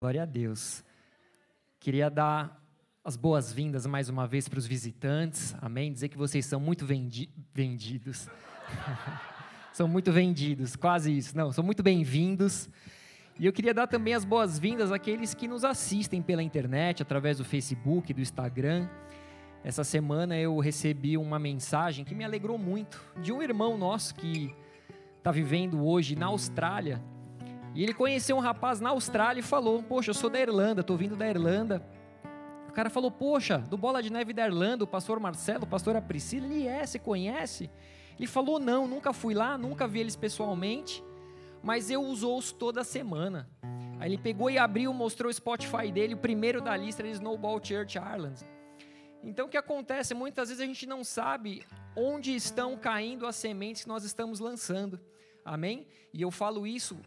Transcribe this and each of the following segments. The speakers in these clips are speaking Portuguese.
Glória a Deus. Queria dar as boas-vindas mais uma vez para os visitantes, amém? Dizer que vocês são muito vendi vendidos. são muito vendidos, quase isso. Não, são muito bem-vindos. E eu queria dar também as boas-vindas àqueles que nos assistem pela internet, através do Facebook, do Instagram. Essa semana eu recebi uma mensagem que me alegrou muito, de um irmão nosso que está vivendo hoje na Austrália e ele conheceu um rapaz na Austrália e falou: Poxa, eu sou da Irlanda, estou vindo da Irlanda. O cara falou: Poxa, do Bola de Neve da Irlanda, o pastor Marcelo, o pastor a Priscila, ele é, você conhece? Ele falou: Não, nunca fui lá, nunca vi eles pessoalmente, mas eu os ouço toda semana. Aí ele pegou e abriu, mostrou o Spotify dele, o primeiro da lista era Snowball Church Ireland. Então o que acontece? Muitas vezes a gente não sabe onde estão caindo as sementes que nós estamos lançando. Amém? E eu falo isso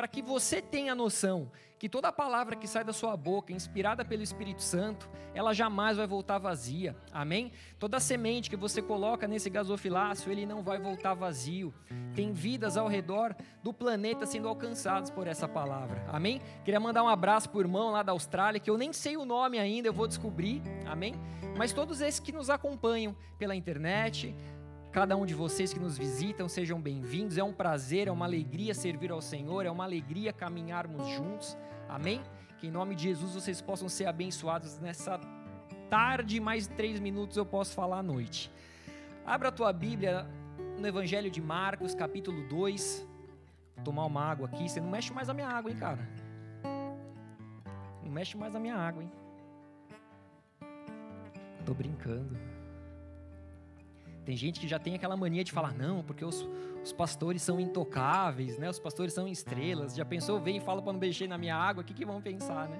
para que você tenha noção que toda palavra que sai da sua boca, inspirada pelo Espírito Santo, ela jamais vai voltar vazia. Amém? Toda semente que você coloca nesse gasofilácio, ele não vai voltar vazio. Tem vidas ao redor do planeta sendo alcançadas por essa palavra. Amém? Queria mandar um abraço para o irmão lá da Austrália, que eu nem sei o nome ainda, eu vou descobrir. Amém? Mas todos esses que nos acompanham pela internet, Cada um de vocês que nos visitam, sejam bem-vindos. É um prazer, é uma alegria servir ao Senhor, é uma alegria caminharmos juntos. Amém? Que em nome de Jesus vocês possam ser abençoados nessa tarde, mais três minutos eu posso falar à noite. Abra a tua Bíblia no Evangelho de Marcos, capítulo 2. Vou tomar uma água aqui. Você não mexe mais a minha água, hein, cara? Não mexe mais a minha água, hein? Tô brincando. Tem gente que já tem aquela mania de falar, não, porque os, os pastores são intocáveis, né? Os pastores são estrelas. Já pensou, vem e fala para não mexer na minha água, o que, que vão pensar, né?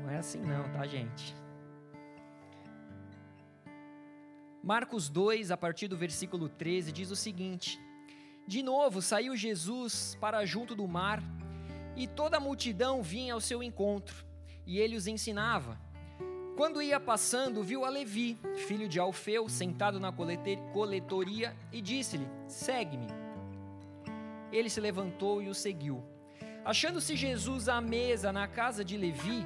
Não é assim não, tá, gente? Marcos 2, a partir do versículo 13, diz o seguinte: De novo saiu Jesus para junto do mar, e toda a multidão vinha ao seu encontro, e ele os ensinava. Quando ia passando, viu a Levi, filho de Alfeu, sentado na coletoria e disse-lhe: Segue-me. Ele se levantou e o seguiu. Achando-se Jesus à mesa na casa de Levi,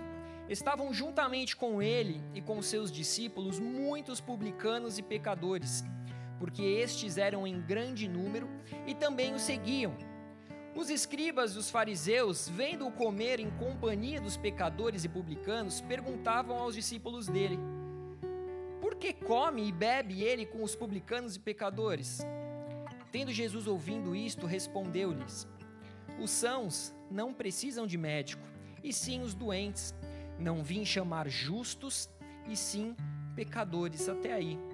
estavam juntamente com ele e com seus discípulos muitos publicanos e pecadores, porque estes eram em grande número e também o seguiam. Os escribas e os fariseus, vendo-o comer em companhia dos pecadores e publicanos, perguntavam aos discípulos dele: Por que come e bebe ele com os publicanos e pecadores? Tendo Jesus ouvindo isto, respondeu-lhes: Os sãos não precisam de médico, e sim os doentes. Não vim chamar justos, e sim pecadores. Até aí.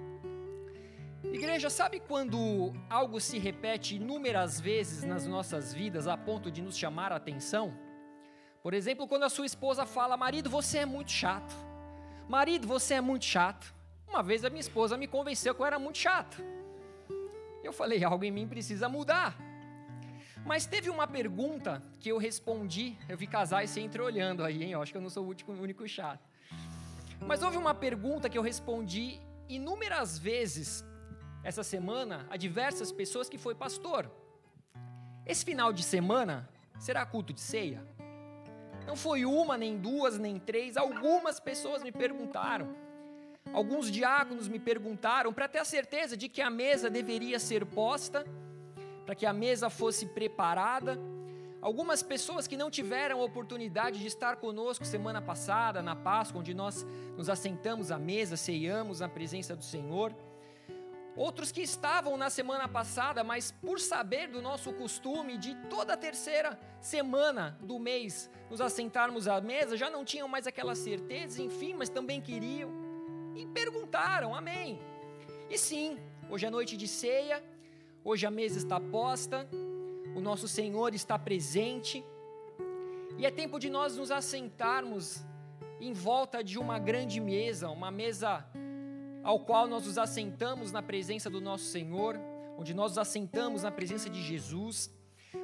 Igreja, sabe quando algo se repete inúmeras vezes nas nossas vidas a ponto de nos chamar a atenção? Por exemplo, quando a sua esposa fala: Marido, você é muito chato. Marido, você é muito chato. Uma vez a minha esposa me convenceu que eu era muito chato. Eu falei: algo em mim precisa mudar. Mas teve uma pergunta que eu respondi. Eu vi casais se entreolhando aí, hein? Eu acho que eu não sou o único, o único chato. Mas houve uma pergunta que eu respondi inúmeras vezes essa semana a diversas pessoas que foi pastor. Esse final de semana será culto de ceia? Não foi uma, nem duas, nem três, algumas pessoas me perguntaram. Alguns diáconos me perguntaram para ter a certeza de que a mesa deveria ser posta, para que a mesa fosse preparada. Algumas pessoas que não tiveram a oportunidade de estar conosco semana passada, na Páscoa, onde nós nos assentamos à mesa, ceiamos na presença do Senhor. Outros que estavam na semana passada, mas por saber do nosso costume de toda terceira semana do mês nos assentarmos à mesa, já não tinham mais aquela certeza, enfim, mas também queriam. E perguntaram, amém. E sim, hoje é noite de ceia, hoje a mesa está posta, o nosso Senhor está presente, e é tempo de nós nos assentarmos em volta de uma grande mesa, uma mesa ao qual nós nos assentamos na presença do nosso Senhor, onde nós nos assentamos na presença de Jesus.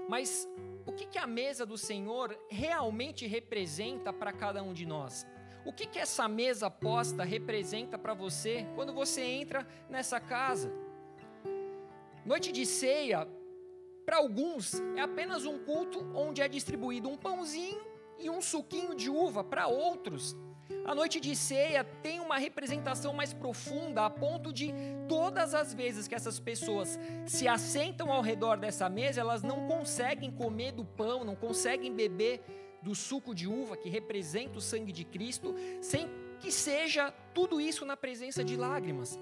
Mas o que, que a mesa do Senhor realmente representa para cada um de nós? O que, que essa mesa posta representa para você quando você entra nessa casa? Noite de ceia, para alguns, é apenas um culto onde é distribuído um pãozinho e um suquinho de uva para outros. A noite de ceia tem uma representação mais profunda, a ponto de todas as vezes que essas pessoas se assentam ao redor dessa mesa, elas não conseguem comer do pão, não conseguem beber do suco de uva que representa o sangue de Cristo, sem que seja tudo isso na presença de lágrimas.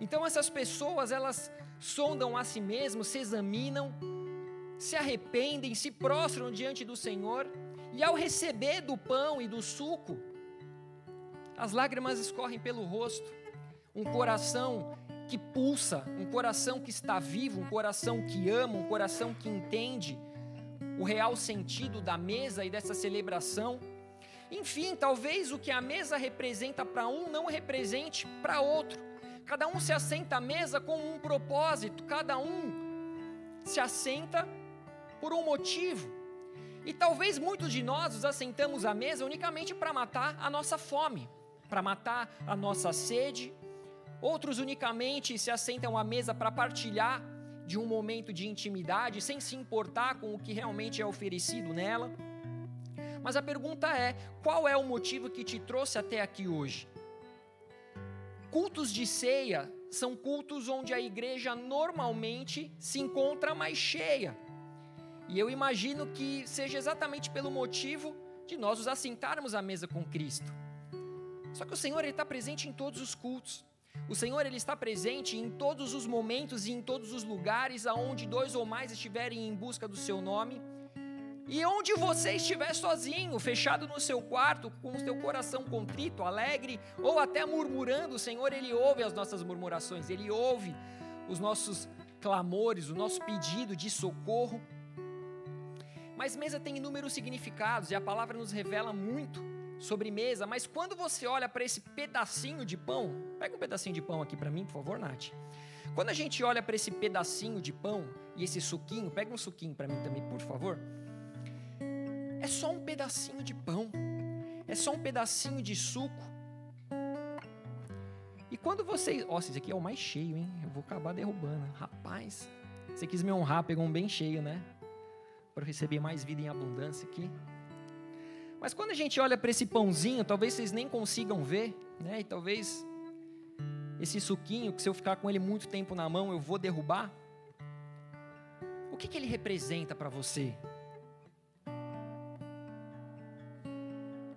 Então essas pessoas, elas sondam a si mesmas, se examinam, se arrependem, se prostram diante do Senhor, e ao receber do pão e do suco, as lágrimas escorrem pelo rosto, um coração que pulsa, um coração que está vivo, um coração que ama, um coração que entende o real sentido da mesa e dessa celebração. Enfim, talvez o que a mesa representa para um não represente para outro. Cada um se assenta à mesa com um propósito, cada um se assenta por um motivo. E talvez muitos de nós nos assentamos à mesa unicamente para matar a nossa fome, para matar a nossa sede. Outros unicamente se assentam à mesa para partilhar de um momento de intimidade, sem se importar com o que realmente é oferecido nela. Mas a pergunta é: qual é o motivo que te trouxe até aqui hoje? Cultos de ceia são cultos onde a igreja normalmente se encontra mais cheia. E eu imagino que seja exatamente pelo motivo de nós nos assentarmos à mesa com Cristo. Só que o Senhor está presente em todos os cultos. O Senhor ele está presente em todos os momentos e em todos os lugares aonde dois ou mais estiverem em busca do seu nome. E onde você estiver sozinho, fechado no seu quarto, com o seu coração contrito, alegre ou até murmurando, o Senhor ele ouve as nossas murmurações, ele ouve os nossos clamores, o nosso pedido de socorro. Mas mesa tem inúmeros significados e a palavra nos revela muito sobremesa, mas quando você olha para esse pedacinho de pão, pega um pedacinho de pão aqui para mim, por favor, Nath. Quando a gente olha para esse pedacinho de pão e esse suquinho, pega um suquinho para mim também, por favor. É só um pedacinho de pão, é só um pedacinho de suco. E quando você. Ó, esse aqui é o mais cheio, hein? Eu vou acabar derrubando. Rapaz, você quis me honrar, pegou um bem cheio, né? Para receber mais vida em abundância aqui. Mas quando a gente olha para esse pãozinho, talvez vocês nem consigam ver, né? E talvez esse suquinho, que se eu ficar com ele muito tempo na mão, eu vou derrubar. O que, que ele representa para você?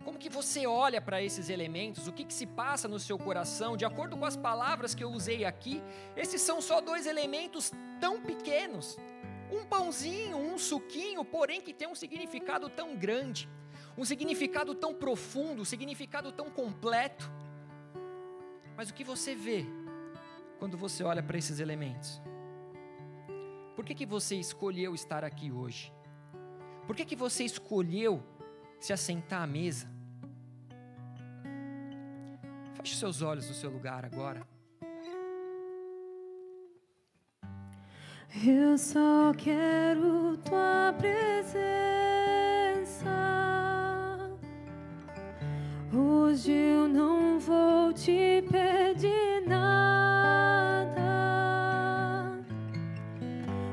Como que você olha para esses elementos? O que, que se passa no seu coração? De acordo com as palavras que eu usei aqui, esses são só dois elementos tão pequenos. Um pãozinho, um suquinho, porém que tem um significado tão grande um significado tão profundo, um significado tão completo. Mas o que você vê quando você olha para esses elementos? Por que, que você escolheu estar aqui hoje? Por que, que você escolheu se assentar à mesa? Feche seus olhos no seu lugar agora. Eu só quero tua presença. Hoje eu não vou te pedir nada,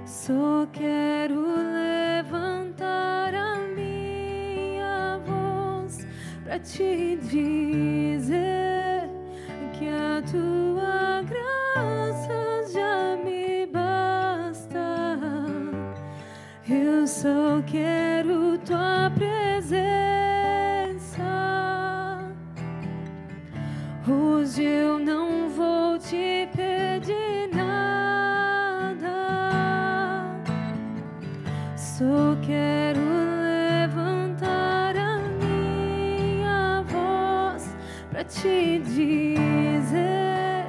só quero levantar a minha voz para te dizer que a tua graça já me basta. Eu só quero Hoje eu não vou te pedir nada, só quero levantar a minha voz te dizer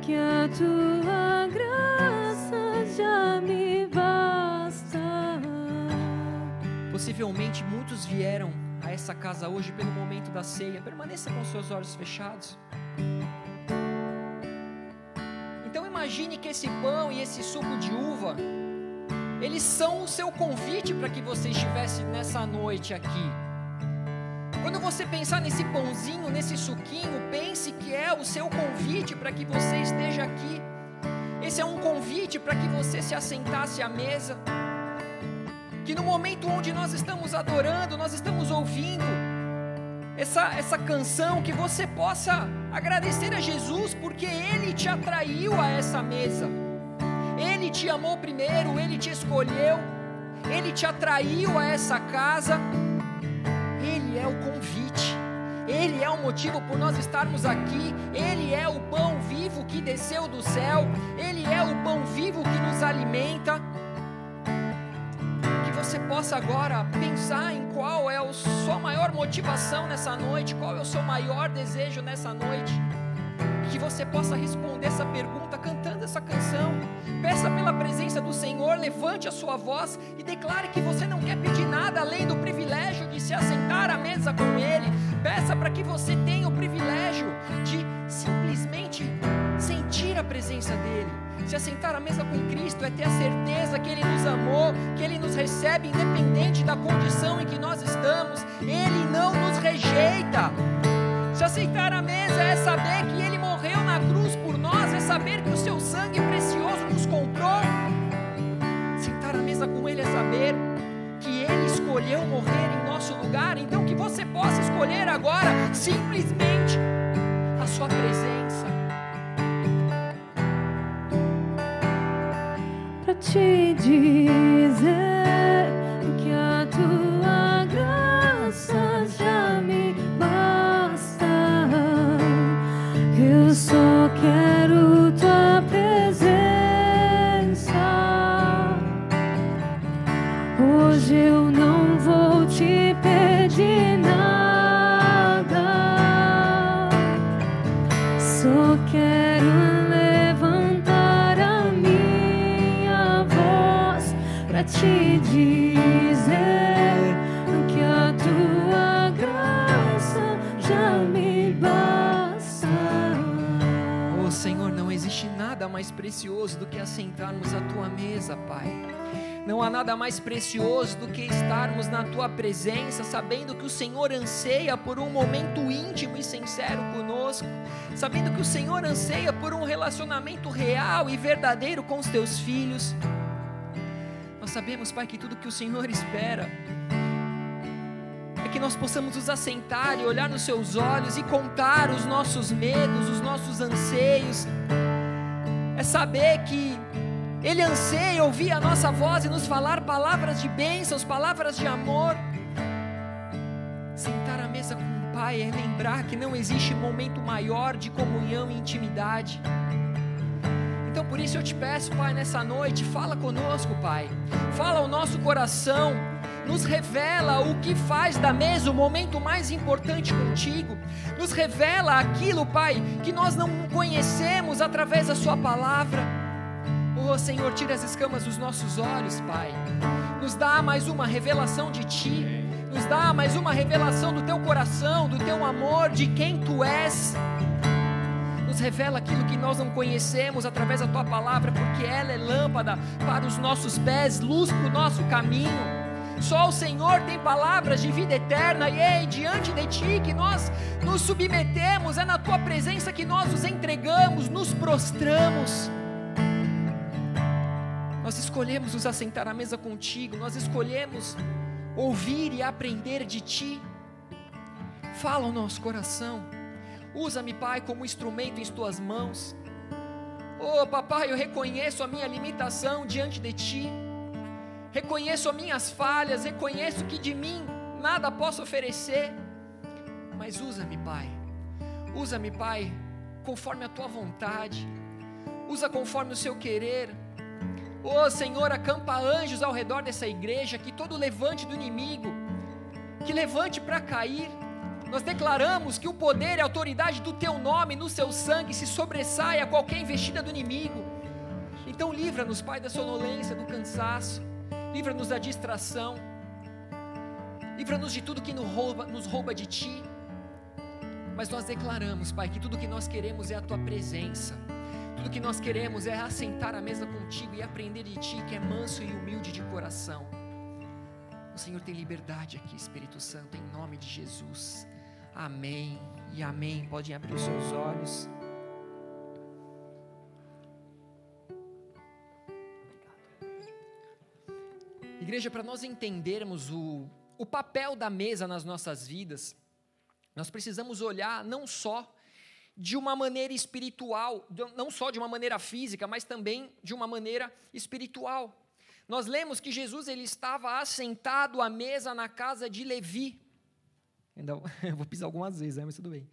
que a tua graça já me basta. Possivelmente muitos vieram a essa casa hoje pelo momento da ceia. Permaneça com seus olhos fechados. Imagine que esse pão e esse suco de uva, eles são o seu convite para que você estivesse nessa noite aqui. Quando você pensar nesse pãozinho, nesse suquinho, pense que é o seu convite para que você esteja aqui. Esse é um convite para que você se assentasse à mesa Que no momento onde nós estamos adorando, nós estamos ouvindo essa, essa canção, que você possa agradecer a Jesus, porque Ele te atraiu a essa mesa. Ele te amou primeiro, Ele te escolheu, Ele te atraiu a essa casa. Ele é o convite, Ele é o motivo por nós estarmos aqui, Ele é o pão vivo que desceu do céu, Ele é o pão vivo que nos alimenta. Você possa agora pensar em qual é a sua maior motivação nessa noite, qual é o seu maior desejo nessa noite que você possa responder essa pergunta cantando essa canção. Peça pela presença do Senhor, levante a sua voz e declare que você não quer pedir nada além do privilégio de se assentar à mesa com Ele. Peça para que você tenha o privilégio de simplesmente sentir a presença dEle. Se assentar à mesa com Cristo é ter a certeza que Ele nos amou, que Ele nos recebe independente da condição em que nós estamos. Ele não nos rejeita. Se aceitar a mesa é saber que Ele morreu na cruz por nós, é saber que o seu sangue precioso nos comprou. Sentar à mesa com Ele é saber que Ele escolheu morrer em nosso lugar, então que você possa escolher agora simplesmente a Sua presença. Te dizer assentarmos à tua mesa, Pai. Não há nada mais precioso do que estarmos na tua presença, sabendo que o Senhor anseia por um momento íntimo e sincero conosco, sabendo que o Senhor anseia por um relacionamento real e verdadeiro com os teus filhos. Nós sabemos, Pai, que tudo que o Senhor espera é que nós possamos nos assentar e olhar nos seus olhos e contar os nossos medos, os nossos anseios. É saber que Ele anseia ouvir a nossa voz e nos falar palavras de bênçãos, palavras de amor. Sentar à mesa com o Pai é lembrar que não existe momento maior de comunhão e intimidade. Então por isso eu te peço, Pai, nessa noite, fala conosco, Pai. Fala ao nosso coração, nos revela o que faz da mesa o momento mais importante contigo. Nos revela aquilo, Pai, que nós não conhecemos através da Sua palavra. Oh Senhor, tira as escamas dos nossos olhos, Pai. Nos dá mais uma revelação de Ti. Nos dá mais uma revelação do Teu coração, do Teu amor, de quem Tu és nos revela aquilo que nós não conhecemos através da tua palavra, porque ela é lâmpada para os nossos pés, luz para o nosso caminho. Só o Senhor tem palavras de vida eterna, e é diante de ti que nós nos submetemos, é na tua presença que nós nos entregamos, nos prostramos. Nós escolhemos nos assentar à mesa contigo, nós escolhemos ouvir e aprender de ti. Fala ao nosso coração. Usa-me, Pai, como instrumento em tuas mãos. Oh, papai, eu reconheço a minha limitação diante de ti. Reconheço as minhas falhas, reconheço que de mim nada posso oferecer. Mas usa-me, Pai. Usa-me, Pai, conforme a tua vontade. Usa conforme o seu querer. Oh, Senhor, acampa anjos ao redor dessa igreja, que todo levante do inimigo, que levante para cair, nós declaramos que o poder e a autoridade do teu nome no seu sangue se sobressai a qualquer investida do inimigo. Então livra-nos, Pai, da sonolência, do cansaço, livra-nos da distração, livra-nos de tudo que nos rouba, nos rouba de ti. Mas nós declaramos, Pai, que tudo que nós queremos é a tua presença. Tudo que nós queremos é assentar à mesa contigo e aprender de ti, que é manso e humilde de coração. O Senhor tem liberdade aqui, Espírito Santo, em nome de Jesus. Amém e amém. Podem abrir os seus olhos. Igreja, para nós entendermos o, o papel da mesa nas nossas vidas, nós precisamos olhar não só de uma maneira espiritual, não só de uma maneira física, mas também de uma maneira espiritual. Nós lemos que Jesus ele estava assentado à mesa na casa de Levi. Ainda vou pisar algumas vezes, né, mas tudo bem.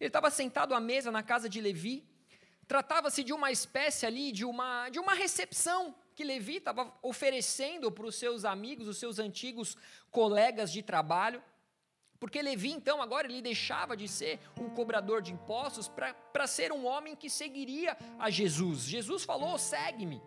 Ele estava sentado à mesa na casa de Levi. Tratava-se de uma espécie ali, de uma, de uma recepção que Levi estava oferecendo para os seus amigos, os seus antigos colegas de trabalho. Porque Levi, então, agora ele deixava de ser um cobrador de impostos para ser um homem que seguiria a Jesus. Jesus falou: segue-me.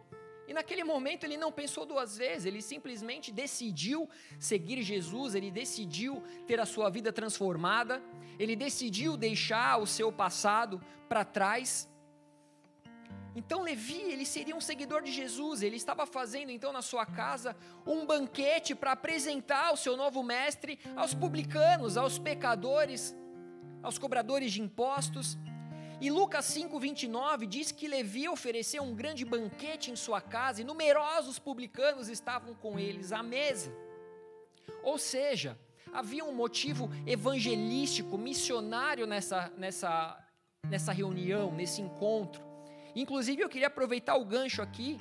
E naquele momento ele não pensou duas vezes, ele simplesmente decidiu seguir Jesus, ele decidiu ter a sua vida transformada, ele decidiu deixar o seu passado para trás então Levi, ele seria um seguidor de Jesus, ele estava fazendo então na sua casa um banquete para apresentar o seu novo mestre aos publicanos, aos pecadores, aos cobradores de impostos. E Lucas 5:29 diz que Levi ofereceu um grande banquete em sua casa e numerosos publicanos estavam com eles à mesa. Ou seja, havia um motivo evangelístico, missionário nessa, nessa, nessa reunião, nesse encontro. Inclusive, eu queria aproveitar o gancho aqui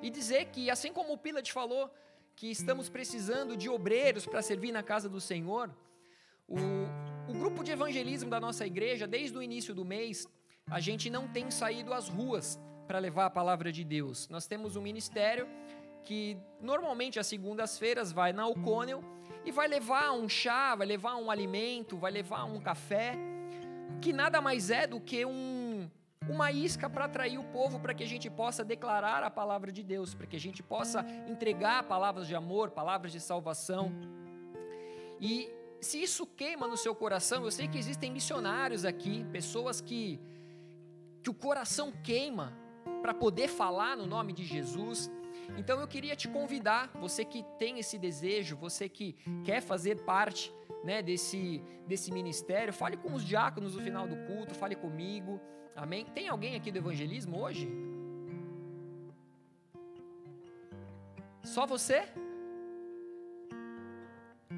e dizer que, assim como o Pilat falou, que estamos precisando de obreiros para servir na casa do Senhor, o, o grupo de evangelismo da nossa igreja, desde o início do mês, a gente não tem saído às ruas para levar a palavra de Deus. Nós temos um ministério que normalmente às segundas-feiras vai na Ocônel e vai levar um chá, vai levar um alimento, vai levar um café, que nada mais é do que um uma isca para atrair o povo para que a gente possa declarar a palavra de Deus, para que a gente possa entregar palavras de amor, palavras de salvação. E se isso queima no seu coração, eu sei que existem missionários aqui, pessoas que que o coração queima para poder falar no nome de Jesus. Então eu queria te convidar, você que tem esse desejo, você que quer fazer parte né, desse, desse ministério, fale com os diáconos no final do culto, fale comigo. Amém? Tem alguém aqui do evangelismo hoje? Só você?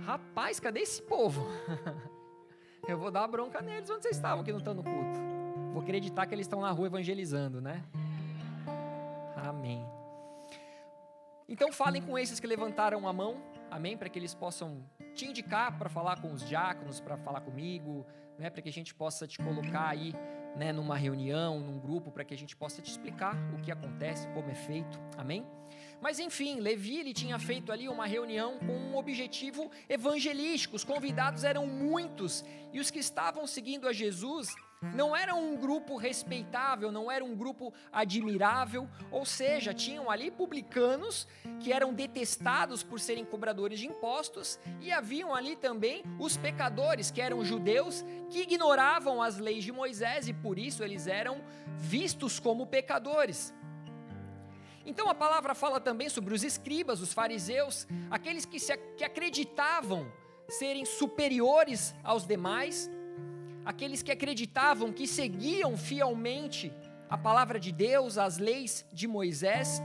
Rapaz, cadê esse povo? Eu vou dar bronca neles onde vocês estavam que não estão no culto. Vou acreditar que eles estão na rua evangelizando, né? Amém. Então falem com esses que levantaram a mão, amém? Para que eles possam te indicar para falar com os diáconos, para falar comigo, né? Para que a gente possa te colocar aí né, numa reunião, num grupo, para que a gente possa te explicar o que acontece, como é feito. Amém? Mas enfim, Levi ele tinha feito ali uma reunião com um objetivo evangelístico. Os convidados eram muitos e os que estavam seguindo a Jesus não era um grupo respeitável, não era um grupo admirável, ou seja, tinham ali publicanos que eram detestados por serem cobradores de impostos, e haviam ali também os pecadores, que eram judeus, que ignoravam as leis de Moisés e por isso eles eram vistos como pecadores. Então a palavra fala também sobre os escribas, os fariseus, aqueles que, se, que acreditavam serem superiores aos demais, aqueles que acreditavam que seguiam fielmente a palavra de Deus, as leis de Moisés,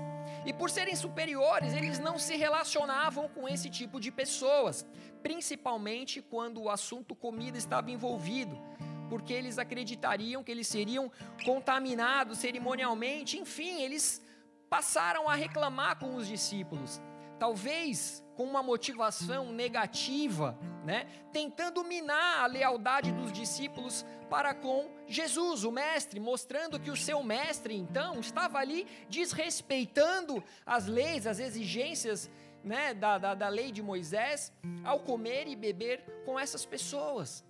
e por serem superiores, eles não se relacionavam com esse tipo de pessoas, principalmente quando o assunto comida estava envolvido, porque eles acreditariam que eles seriam contaminados cerimonialmente, enfim, eles passaram a reclamar com os discípulos. Talvez com uma motivação negativa, né? tentando minar a lealdade dos discípulos para com Jesus, o Mestre, mostrando que o seu Mestre, então, estava ali desrespeitando as leis, as exigências né, da, da, da lei de Moisés, ao comer e beber com essas pessoas.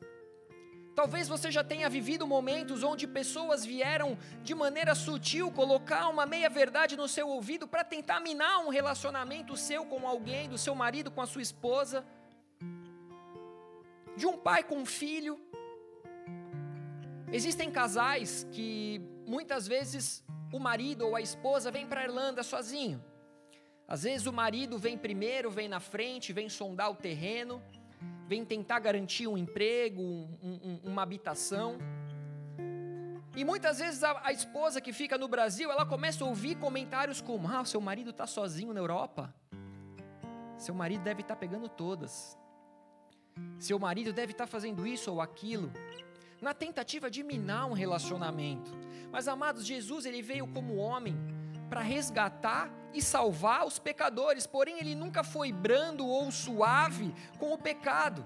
Talvez você já tenha vivido momentos onde pessoas vieram de maneira sutil colocar uma meia-verdade no seu ouvido para tentar minar um relacionamento seu com alguém, do seu marido com a sua esposa, de um pai com um filho. Existem casais que muitas vezes o marido ou a esposa vem para a Irlanda sozinho. Às vezes o marido vem primeiro, vem na frente, vem sondar o terreno vem tentar garantir um emprego, um, um, uma habitação. E muitas vezes a, a, esposa que fica no Brasil, ela começa a ouvir comentários como: Ah, seu marido está sozinho na Europa. Seu marido deve estar pegando todas. Seu marido deve estar fazendo isso ou aquilo. Na tentativa de minar um relacionamento. Mas amados, Jesus ele veio como homem para resgatar e salvar os pecadores, porém ele nunca foi brando ou suave com o pecado.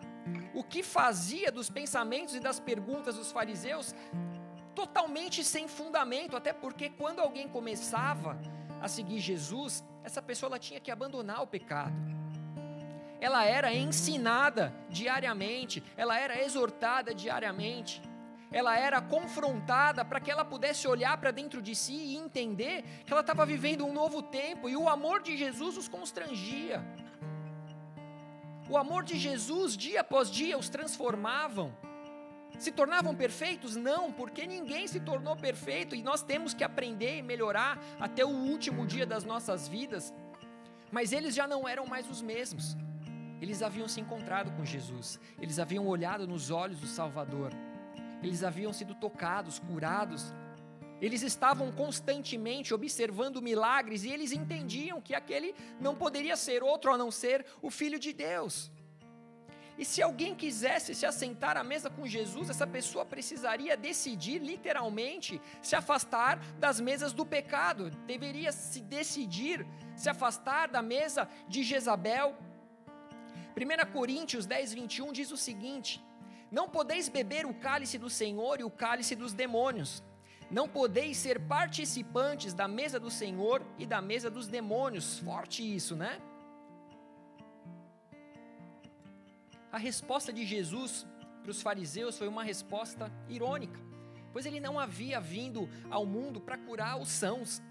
O que fazia dos pensamentos e das perguntas dos fariseus totalmente sem fundamento, até porque quando alguém começava a seguir Jesus, essa pessoa ela tinha que abandonar o pecado. Ela era ensinada diariamente, ela era exortada diariamente ela era confrontada para que ela pudesse olhar para dentro de si e entender que ela estava vivendo um novo tempo e o amor de Jesus os constrangia. O amor de Jesus, dia após dia, os transformavam. Se tornavam perfeitos? Não, porque ninguém se tornou perfeito e nós temos que aprender e melhorar até o último dia das nossas vidas. Mas eles já não eram mais os mesmos. Eles haviam se encontrado com Jesus, eles haviam olhado nos olhos do Salvador eles haviam sido tocados, curados. Eles estavam constantemente observando milagres e eles entendiam que aquele não poderia ser outro a não ser o Filho de Deus. E se alguém quisesse se assentar à mesa com Jesus, essa pessoa precisaria decidir, literalmente, se afastar das mesas do pecado, deveria se decidir se afastar da mesa de Jezabel. 1 Coríntios 10, 21 diz o seguinte: não podeis beber o cálice do Senhor e o cálice dos demônios. Não podeis ser participantes da mesa do Senhor e da mesa dos demônios. Forte isso, né? A resposta de Jesus para os fariseus foi uma resposta irônica, pois ele não havia vindo ao mundo para curar os sãos.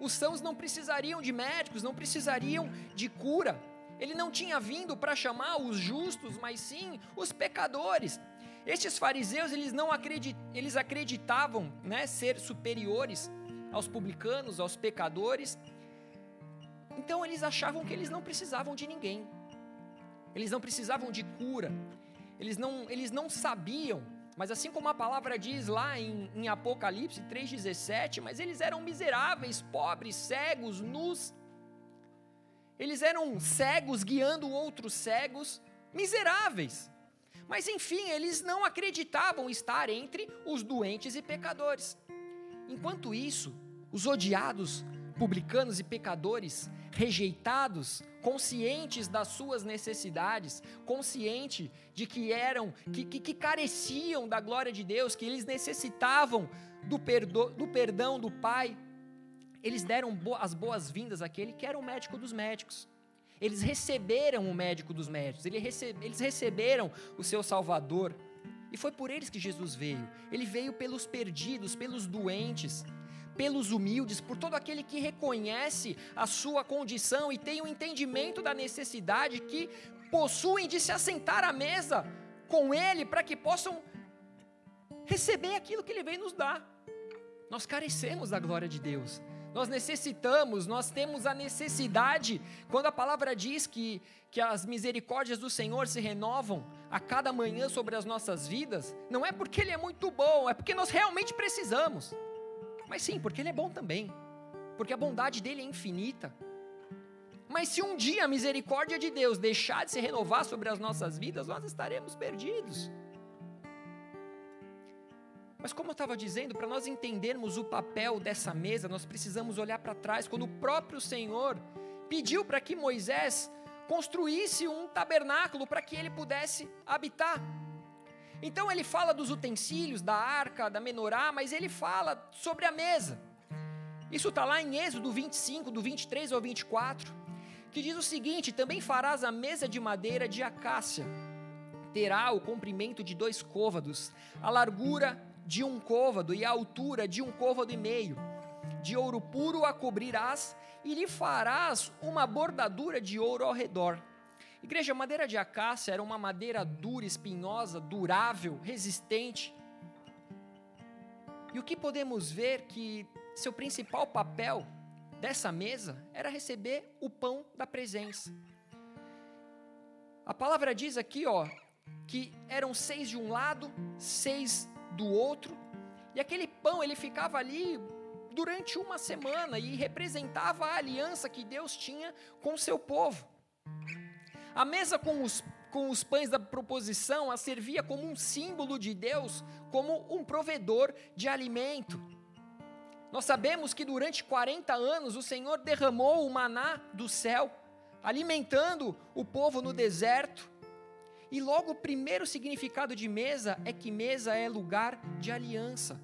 Os sãos não precisariam de médicos, não precisariam de cura. Ele não tinha vindo para chamar os justos, mas sim os pecadores. Estes fariseus, eles não acredit, eles acreditavam, né, ser superiores aos publicanos, aos pecadores. Então eles achavam que eles não precisavam de ninguém. Eles não precisavam de cura. Eles não, eles não sabiam mas assim como a palavra diz lá em, em Apocalipse 3,17, mas eles eram miseráveis, pobres, cegos, nus, eles eram cegos guiando outros cegos, miseráveis. Mas enfim, eles não acreditavam estar entre os doentes e pecadores. Enquanto isso, os odiados, publicanos e pecadores, rejeitados, conscientes das suas necessidades, conscientes de que eram, que, que, que, careciam da glória de Deus, que eles necessitavam do, perdo, do perdão do Pai, eles deram as boas-vindas àquele que era o médico dos médicos. Eles receberam o médico dos médicos, eles receberam o seu Salvador. E foi por eles que Jesus veio. Ele veio pelos perdidos, pelos doentes, pelos humildes, por todo aquele que reconhece a sua condição e tem o um entendimento da necessidade que possuem de se assentar à mesa com Ele para que possam receber aquilo que Ele veio nos dar. Nós carecemos da glória de Deus. Nós necessitamos, nós temos a necessidade, quando a palavra diz que, que as misericórdias do Senhor se renovam a cada manhã sobre as nossas vidas, não é porque Ele é muito bom, é porque nós realmente precisamos. Mas sim, porque Ele é bom também, porque a bondade dele é infinita. Mas se um dia a misericórdia de Deus deixar de se renovar sobre as nossas vidas, nós estaremos perdidos. Mas como eu estava dizendo, para nós entendermos o papel dessa mesa, nós precisamos olhar para trás, quando o próprio Senhor pediu para que Moisés construísse um tabernáculo para que ele pudesse habitar. Então ele fala dos utensílios, da arca, da menorá, mas ele fala sobre a mesa. Isso está lá em Êxodo 25, do 23 ao 24, que diz o seguinte: Também farás a mesa de madeira de acácia, terá o comprimento de dois côvados, a largura de um côvado e a altura de um côvado e meio. De ouro puro a cobrirás e lhe farás uma bordadura de ouro ao redor. Igreja, madeira de acácia era uma madeira dura, espinhosa, durável, resistente. E o que podemos ver que seu principal papel dessa mesa era receber o pão da presença. A palavra diz aqui, ó, que eram seis de um lado, seis do outro. E aquele pão, ele ficava ali durante uma semana e representava a aliança que Deus tinha com o seu povo. A mesa com os, com os pães da proposição a servia como um símbolo de Deus, como um provedor de alimento. Nós sabemos que durante 40 anos o Senhor derramou o maná do céu, alimentando o povo no deserto. E logo o primeiro significado de mesa é que mesa é lugar de aliança.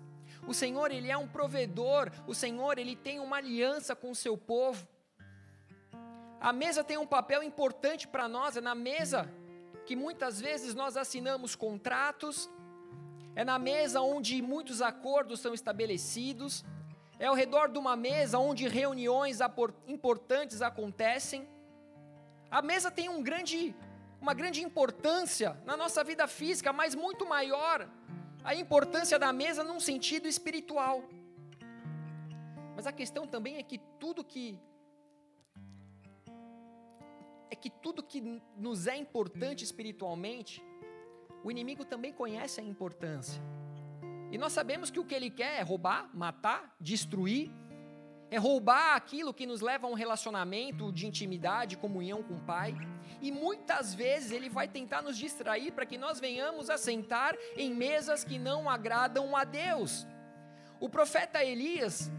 O Senhor, ele é um provedor, o Senhor, ele tem uma aliança com o seu povo. A mesa tem um papel importante para nós, é na mesa que muitas vezes nós assinamos contratos, é na mesa onde muitos acordos são estabelecidos, é ao redor de uma mesa onde reuniões importantes acontecem. A mesa tem um grande, uma grande importância na nossa vida física, mas muito maior a importância da mesa num sentido espiritual. Mas a questão também é que tudo que é que tudo que nos é importante espiritualmente, o inimigo também conhece a importância. E nós sabemos que o que ele quer é roubar, matar, destruir, é roubar aquilo que nos leva a um relacionamento de intimidade, comunhão com o Pai. E muitas vezes ele vai tentar nos distrair para que nós venhamos a sentar em mesas que não agradam a Deus. O profeta Elias,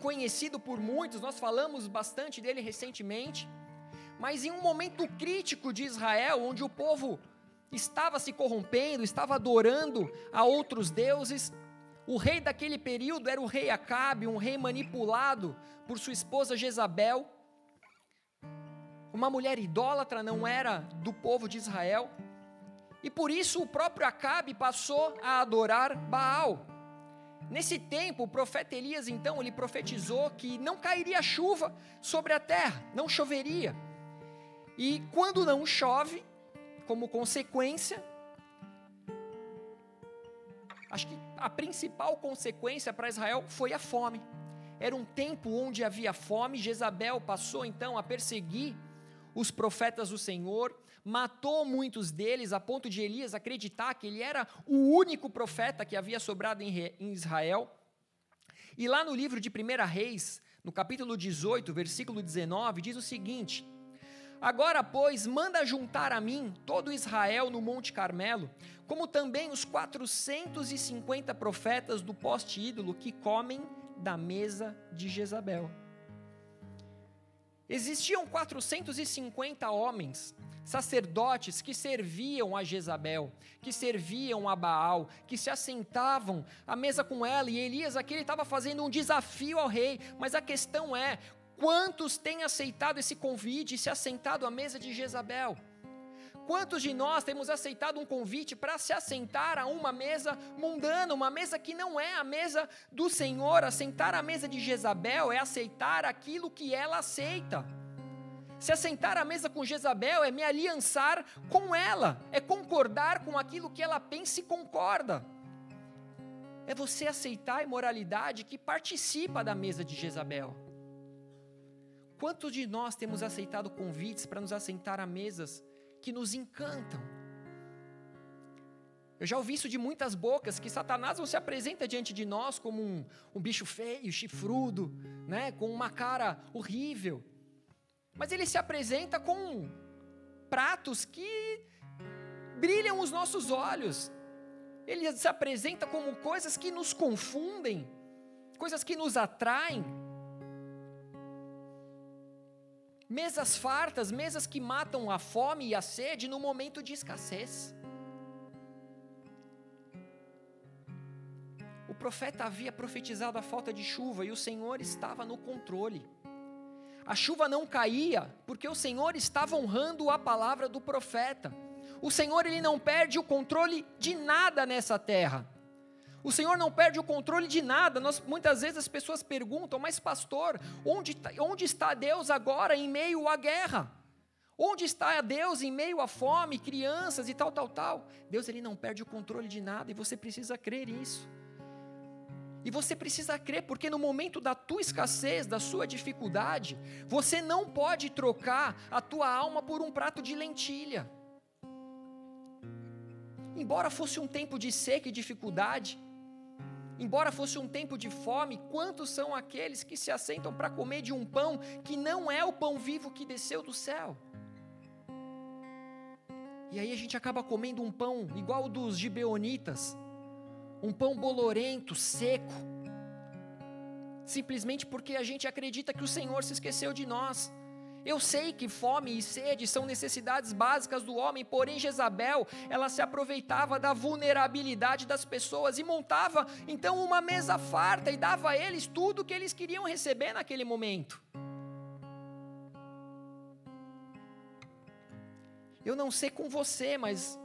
conhecido por muitos, nós falamos bastante dele recentemente, mas em um momento crítico de Israel, onde o povo estava se corrompendo, estava adorando a outros deuses, o rei daquele período era o rei Acabe, um rei manipulado por sua esposa Jezabel. Uma mulher idólatra não era do povo de Israel. E por isso o próprio Acabe passou a adorar Baal. Nesse tempo, o profeta Elias então ele profetizou que não cairia chuva sobre a terra, não choveria. E quando não chove, como consequência, acho que a principal consequência para Israel foi a fome. Era um tempo onde havia fome, Jezabel passou então a perseguir os profetas do Senhor, matou muitos deles, a ponto de Elias acreditar que ele era o único profeta que havia sobrado em Israel. E lá no livro de 1 Reis, no capítulo 18, versículo 19, diz o seguinte: Agora, pois, manda juntar a mim todo Israel no Monte Carmelo, como também os 450 profetas do poste ídolo que comem da mesa de Jezabel. Existiam 450 homens, sacerdotes que serviam a Jezabel, que serviam a Baal, que se assentavam à mesa com ela, e Elias aqui estava fazendo um desafio ao rei, mas a questão é: Quantos têm aceitado esse convite e se assentado à mesa de Jezabel? Quantos de nós temos aceitado um convite para se assentar a uma mesa mundana, uma mesa que não é a mesa do Senhor? Assentar à mesa de Jezabel é aceitar aquilo que ela aceita. Se assentar à mesa com Jezabel é me aliançar com ela, é concordar com aquilo que ela pensa e concorda. É você aceitar a imoralidade que participa da mesa de Jezabel. Quantos de nós temos aceitado convites para nos assentar a mesas que nos encantam? Eu já ouvi isso de muitas bocas, que Satanás não se apresenta diante de nós como um, um bicho feio, chifrudo, né, com uma cara horrível. Mas ele se apresenta com pratos que brilham os nossos olhos. Ele se apresenta como coisas que nos confundem, coisas que nos atraem. Mesas fartas, mesas que matam a fome e a sede no momento de escassez. O profeta havia profetizado a falta de chuva e o Senhor estava no controle. A chuva não caía porque o Senhor estava honrando a palavra do profeta. O Senhor ele não perde o controle de nada nessa terra. O Senhor não perde o controle de nada. Nós, muitas vezes as pessoas perguntam, mas pastor, onde, tá, onde está Deus agora em meio à guerra? Onde está Deus em meio à fome, crianças e tal, tal, tal? Deus ele não perde o controle de nada e você precisa crer nisso. E você precisa crer, porque no momento da tua escassez, da sua dificuldade, você não pode trocar a tua alma por um prato de lentilha. Embora fosse um tempo de seca e dificuldade, Embora fosse um tempo de fome, quantos são aqueles que se assentam para comer de um pão que não é o pão vivo que desceu do céu? E aí a gente acaba comendo um pão igual o dos gibeonitas, um pão bolorento, seco, simplesmente porque a gente acredita que o Senhor se esqueceu de nós. Eu sei que fome e sede são necessidades básicas do homem, porém Jezabel, ela se aproveitava da vulnerabilidade das pessoas e montava então uma mesa farta e dava a eles tudo o que eles queriam receber naquele momento. Eu não sei com você, mas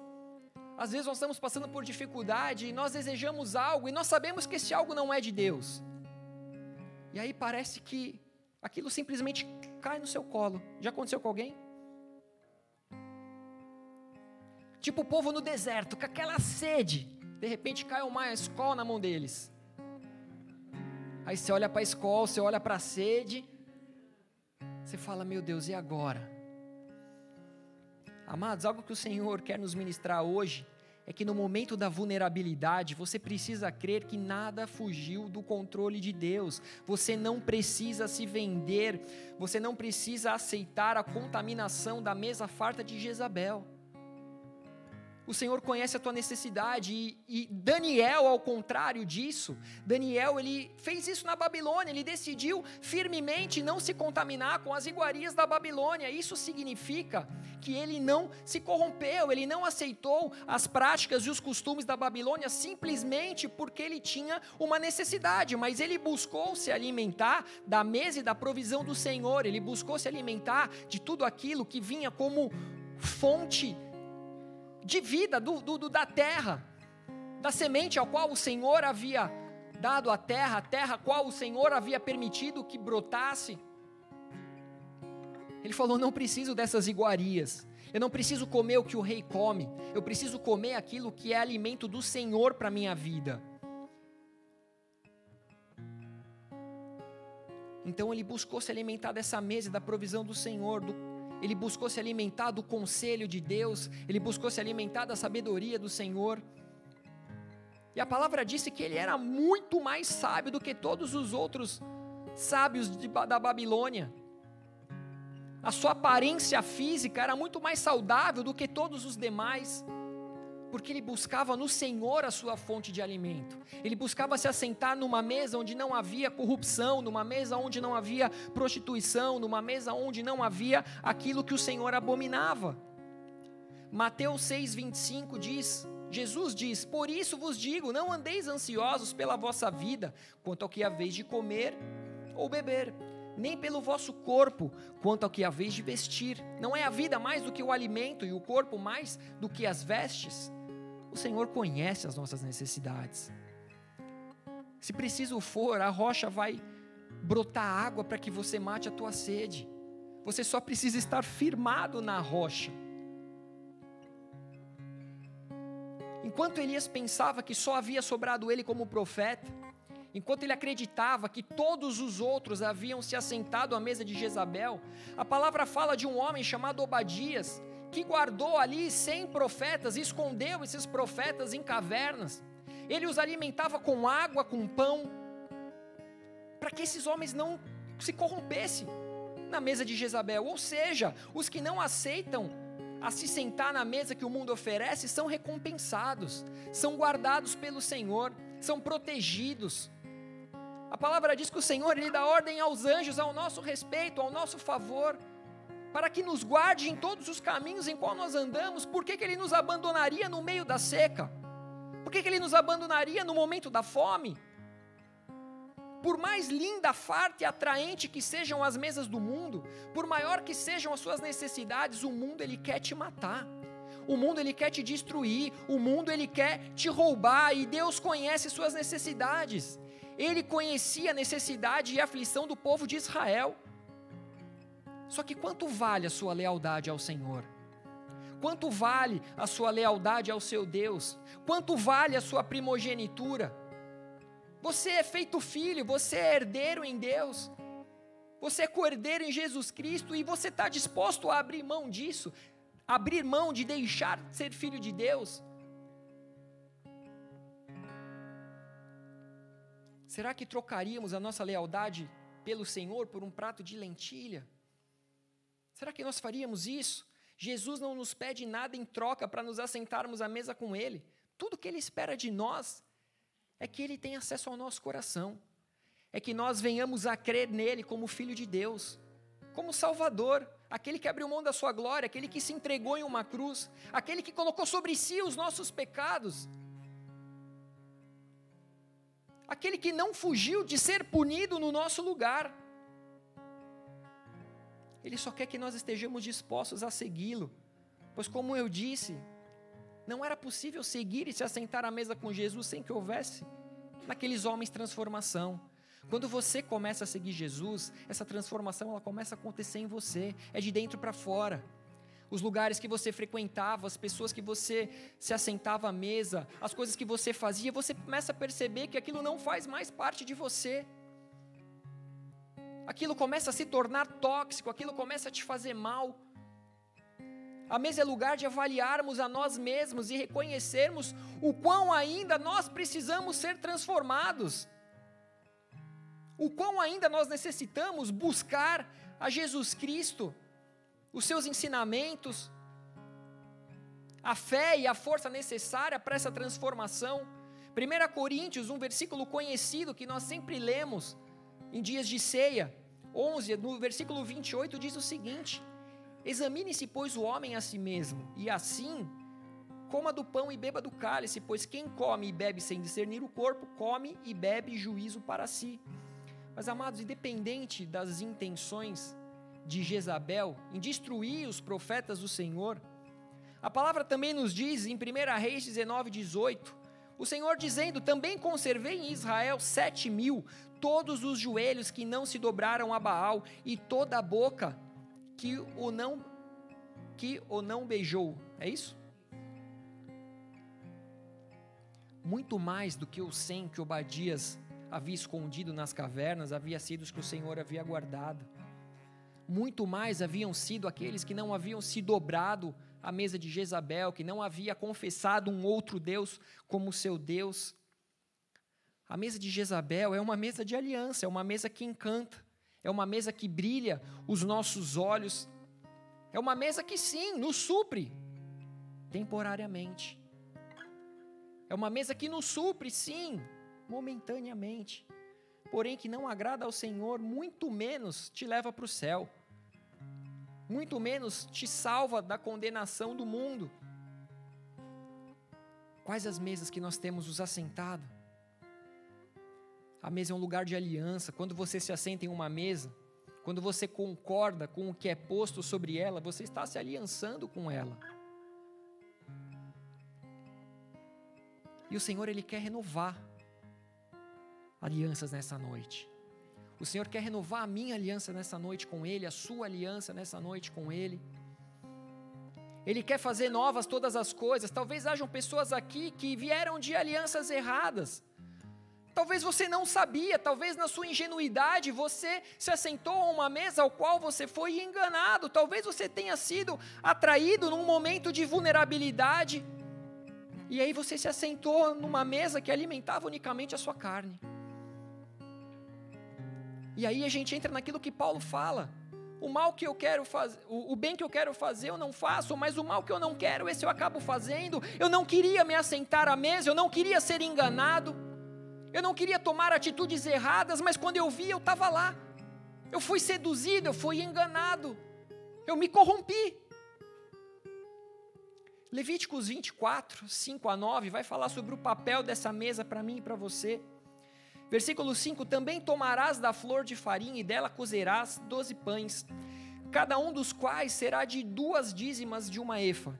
às vezes nós estamos passando por dificuldade e nós desejamos algo e nós sabemos que esse algo não é de Deus. E aí parece que aquilo simplesmente cai no seu colo. Já aconteceu com alguém? Tipo o povo no deserto, com aquela sede. De repente cai uma escola na mão deles. Aí você olha para a escola, você olha para a sede. Você fala, meu Deus, e agora? Amados, algo que o Senhor quer nos ministrar hoje é que no momento da vulnerabilidade você precisa crer que nada fugiu do controle de Deus. Você não precisa se vender, você não precisa aceitar a contaminação da mesa farta de Jezabel. O Senhor conhece a tua necessidade e, e, Daniel, ao contrário disso, Daniel ele fez isso na Babilônia. Ele decidiu firmemente não se contaminar com as iguarias da Babilônia. Isso significa que ele não se corrompeu, ele não aceitou as práticas e os costumes da Babilônia simplesmente porque ele tinha uma necessidade, mas ele buscou se alimentar da mesa e da provisão do Senhor. Ele buscou se alimentar de tudo aquilo que vinha como fonte de vida do, do, da terra, da semente ao qual o Senhor havia dado a terra, a terra qual o Senhor havia permitido que brotasse. Ele falou: não preciso dessas iguarias, eu não preciso comer o que o rei come, eu preciso comer aquilo que é alimento do Senhor para minha vida. Então ele buscou se alimentar dessa mesa, da provisão do Senhor, do ele buscou se alimentar do conselho de Deus, ele buscou se alimentar da sabedoria do Senhor. E a palavra disse que ele era muito mais sábio do que todos os outros sábios de, da Babilônia. A sua aparência física era muito mais saudável do que todos os demais porque ele buscava no Senhor a sua fonte de alimento. Ele buscava se assentar numa mesa onde não havia corrupção, numa mesa onde não havia prostituição, numa mesa onde não havia aquilo que o Senhor abominava. Mateus 6:25 diz: Jesus diz: Por isso vos digo, não andeis ansiosos pela vossa vida, quanto ao que haveis de comer ou beber, nem pelo vosso corpo, quanto ao que haveis de vestir. Não é a vida mais do que o alimento e o corpo mais do que as vestes? O Senhor conhece as nossas necessidades. Se preciso for, a rocha vai brotar água para que você mate a tua sede. Você só precisa estar firmado na rocha. Enquanto Elias pensava que só havia sobrado ele como profeta, enquanto ele acreditava que todos os outros haviam se assentado à mesa de Jezabel, a palavra fala de um homem chamado Obadias, que guardou ali cem profetas escondeu esses profetas em cavernas. Ele os alimentava com água, com pão, para que esses homens não se corrompessem na mesa de Jezabel. Ou seja, os que não aceitam a se sentar na mesa que o mundo oferece são recompensados, são guardados pelo Senhor, são protegidos. A palavra diz que o Senhor ele dá ordem aos anjos ao nosso respeito, ao nosso favor para que nos guarde em todos os caminhos em qual nós andamos, por que, que Ele nos abandonaria no meio da seca? Por que, que Ele nos abandonaria no momento da fome? Por mais linda, farta e atraente que sejam as mesas do mundo, por maior que sejam as suas necessidades, o mundo ele quer te matar. O mundo ele quer te destruir, o mundo ele quer te roubar e Deus conhece suas necessidades. Ele conhecia a necessidade e a aflição do povo de Israel. Só que quanto vale a sua lealdade ao Senhor? Quanto vale a sua lealdade ao seu Deus? Quanto vale a sua primogenitura? Você é feito filho, você é herdeiro em Deus, você é cordeiro em Jesus Cristo e você está disposto a abrir mão disso, abrir mão de deixar de ser filho de Deus? Será que trocaríamos a nossa lealdade pelo Senhor por um prato de lentilha? Será que nós faríamos isso? Jesus não nos pede nada em troca para nos assentarmos à mesa com Ele. Tudo que Ele espera de nós é que Ele tenha acesso ao nosso coração, é que nós venhamos a crer nele como Filho de Deus, como Salvador, aquele que abriu mão da sua glória, aquele que se entregou em uma cruz, aquele que colocou sobre si os nossos pecados, aquele que não fugiu de ser punido no nosso lugar. Ele só quer que nós estejamos dispostos a segui-lo, pois, como eu disse, não era possível seguir e se assentar à mesa com Jesus sem que houvesse naqueles homens transformação. Quando você começa a seguir Jesus, essa transformação ela começa a acontecer em você, é de dentro para fora. Os lugares que você frequentava, as pessoas que você se assentava à mesa, as coisas que você fazia, você começa a perceber que aquilo não faz mais parte de você. Aquilo começa a se tornar tóxico, aquilo começa a te fazer mal. A mesa é lugar de avaliarmos a nós mesmos e reconhecermos o quão ainda nós precisamos ser transformados o quão ainda nós necessitamos buscar a Jesus Cristo, os seus ensinamentos, a fé e a força necessária para essa transformação. 1 Coríntios, um versículo conhecido que nós sempre lemos em dias de ceia, 11, no versículo 28, diz o seguinte: Examine-se, pois, o homem a si mesmo, e assim coma do pão e beba do cálice, pois quem come e bebe sem discernir o corpo, come e bebe juízo para si. Mas, amados, independente das intenções de Jezabel em destruir os profetas do Senhor, a palavra também nos diz em 1 Reis 19, 18, o Senhor dizendo: Também conservei em Israel sete mil, todos os joelhos que não se dobraram a Baal, e toda a boca que o não, que o não beijou. É isso? Muito mais do que os cem que Obadias havia escondido nas cavernas havia sido os que o Senhor havia guardado. Muito mais haviam sido aqueles que não haviam se dobrado à mesa de Jezabel, que não havia confessado um outro Deus como seu Deus. A mesa de Jezabel é uma mesa de aliança, é uma mesa que encanta, é uma mesa que brilha os nossos olhos, é uma mesa que sim, nos supre temporariamente. É uma mesa que nos supre, sim, momentaneamente. Porém, que não agrada ao Senhor, muito menos te leva para o céu, muito menos te salva da condenação do mundo. Quais as mesas que nós temos nos assentado? A mesa é um lugar de aliança. Quando você se assenta em uma mesa, quando você concorda com o que é posto sobre ela, você está se aliançando com ela. E o Senhor, Ele quer renovar alianças nessa noite. O Senhor quer renovar a minha aliança nessa noite com Ele, a sua aliança nessa noite com Ele. Ele quer fazer novas todas as coisas. Talvez hajam pessoas aqui que vieram de alianças erradas. Talvez você não sabia, talvez na sua ingenuidade você se assentou a uma mesa ao qual você foi enganado. Talvez você tenha sido atraído num momento de vulnerabilidade. E aí você se assentou numa mesa que alimentava unicamente a sua carne. E aí a gente entra naquilo que Paulo fala. O mal que eu quero fazer, o, bem que eu quero fazer eu não faço, mas o mal que eu não quero, esse eu acabo fazendo. Eu não queria me assentar à mesa, eu não queria ser enganado, eu não queria tomar atitudes erradas, mas quando eu vi, eu estava lá. Eu fui seduzido, eu fui enganado, eu me corrompi. Levíticos 24, 5 a 9, vai falar sobre o papel dessa mesa para mim e para você. Versículo 5: Também tomarás da flor de farinha e dela cozerás doze pães, cada um dos quais será de duas dízimas de uma efa.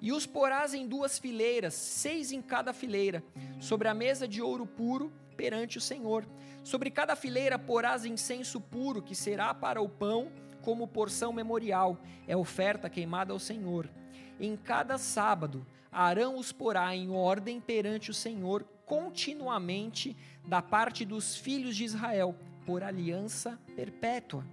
E os porás em duas fileiras, seis em cada fileira, sobre a mesa de ouro puro perante o Senhor. Sobre cada fileira porás incenso puro, que será para o pão como porção memorial, é oferta queimada ao Senhor. Em cada sábado, Arão os porá em ordem perante o Senhor continuamente da parte dos filhos de Israel, por aliança perpétua.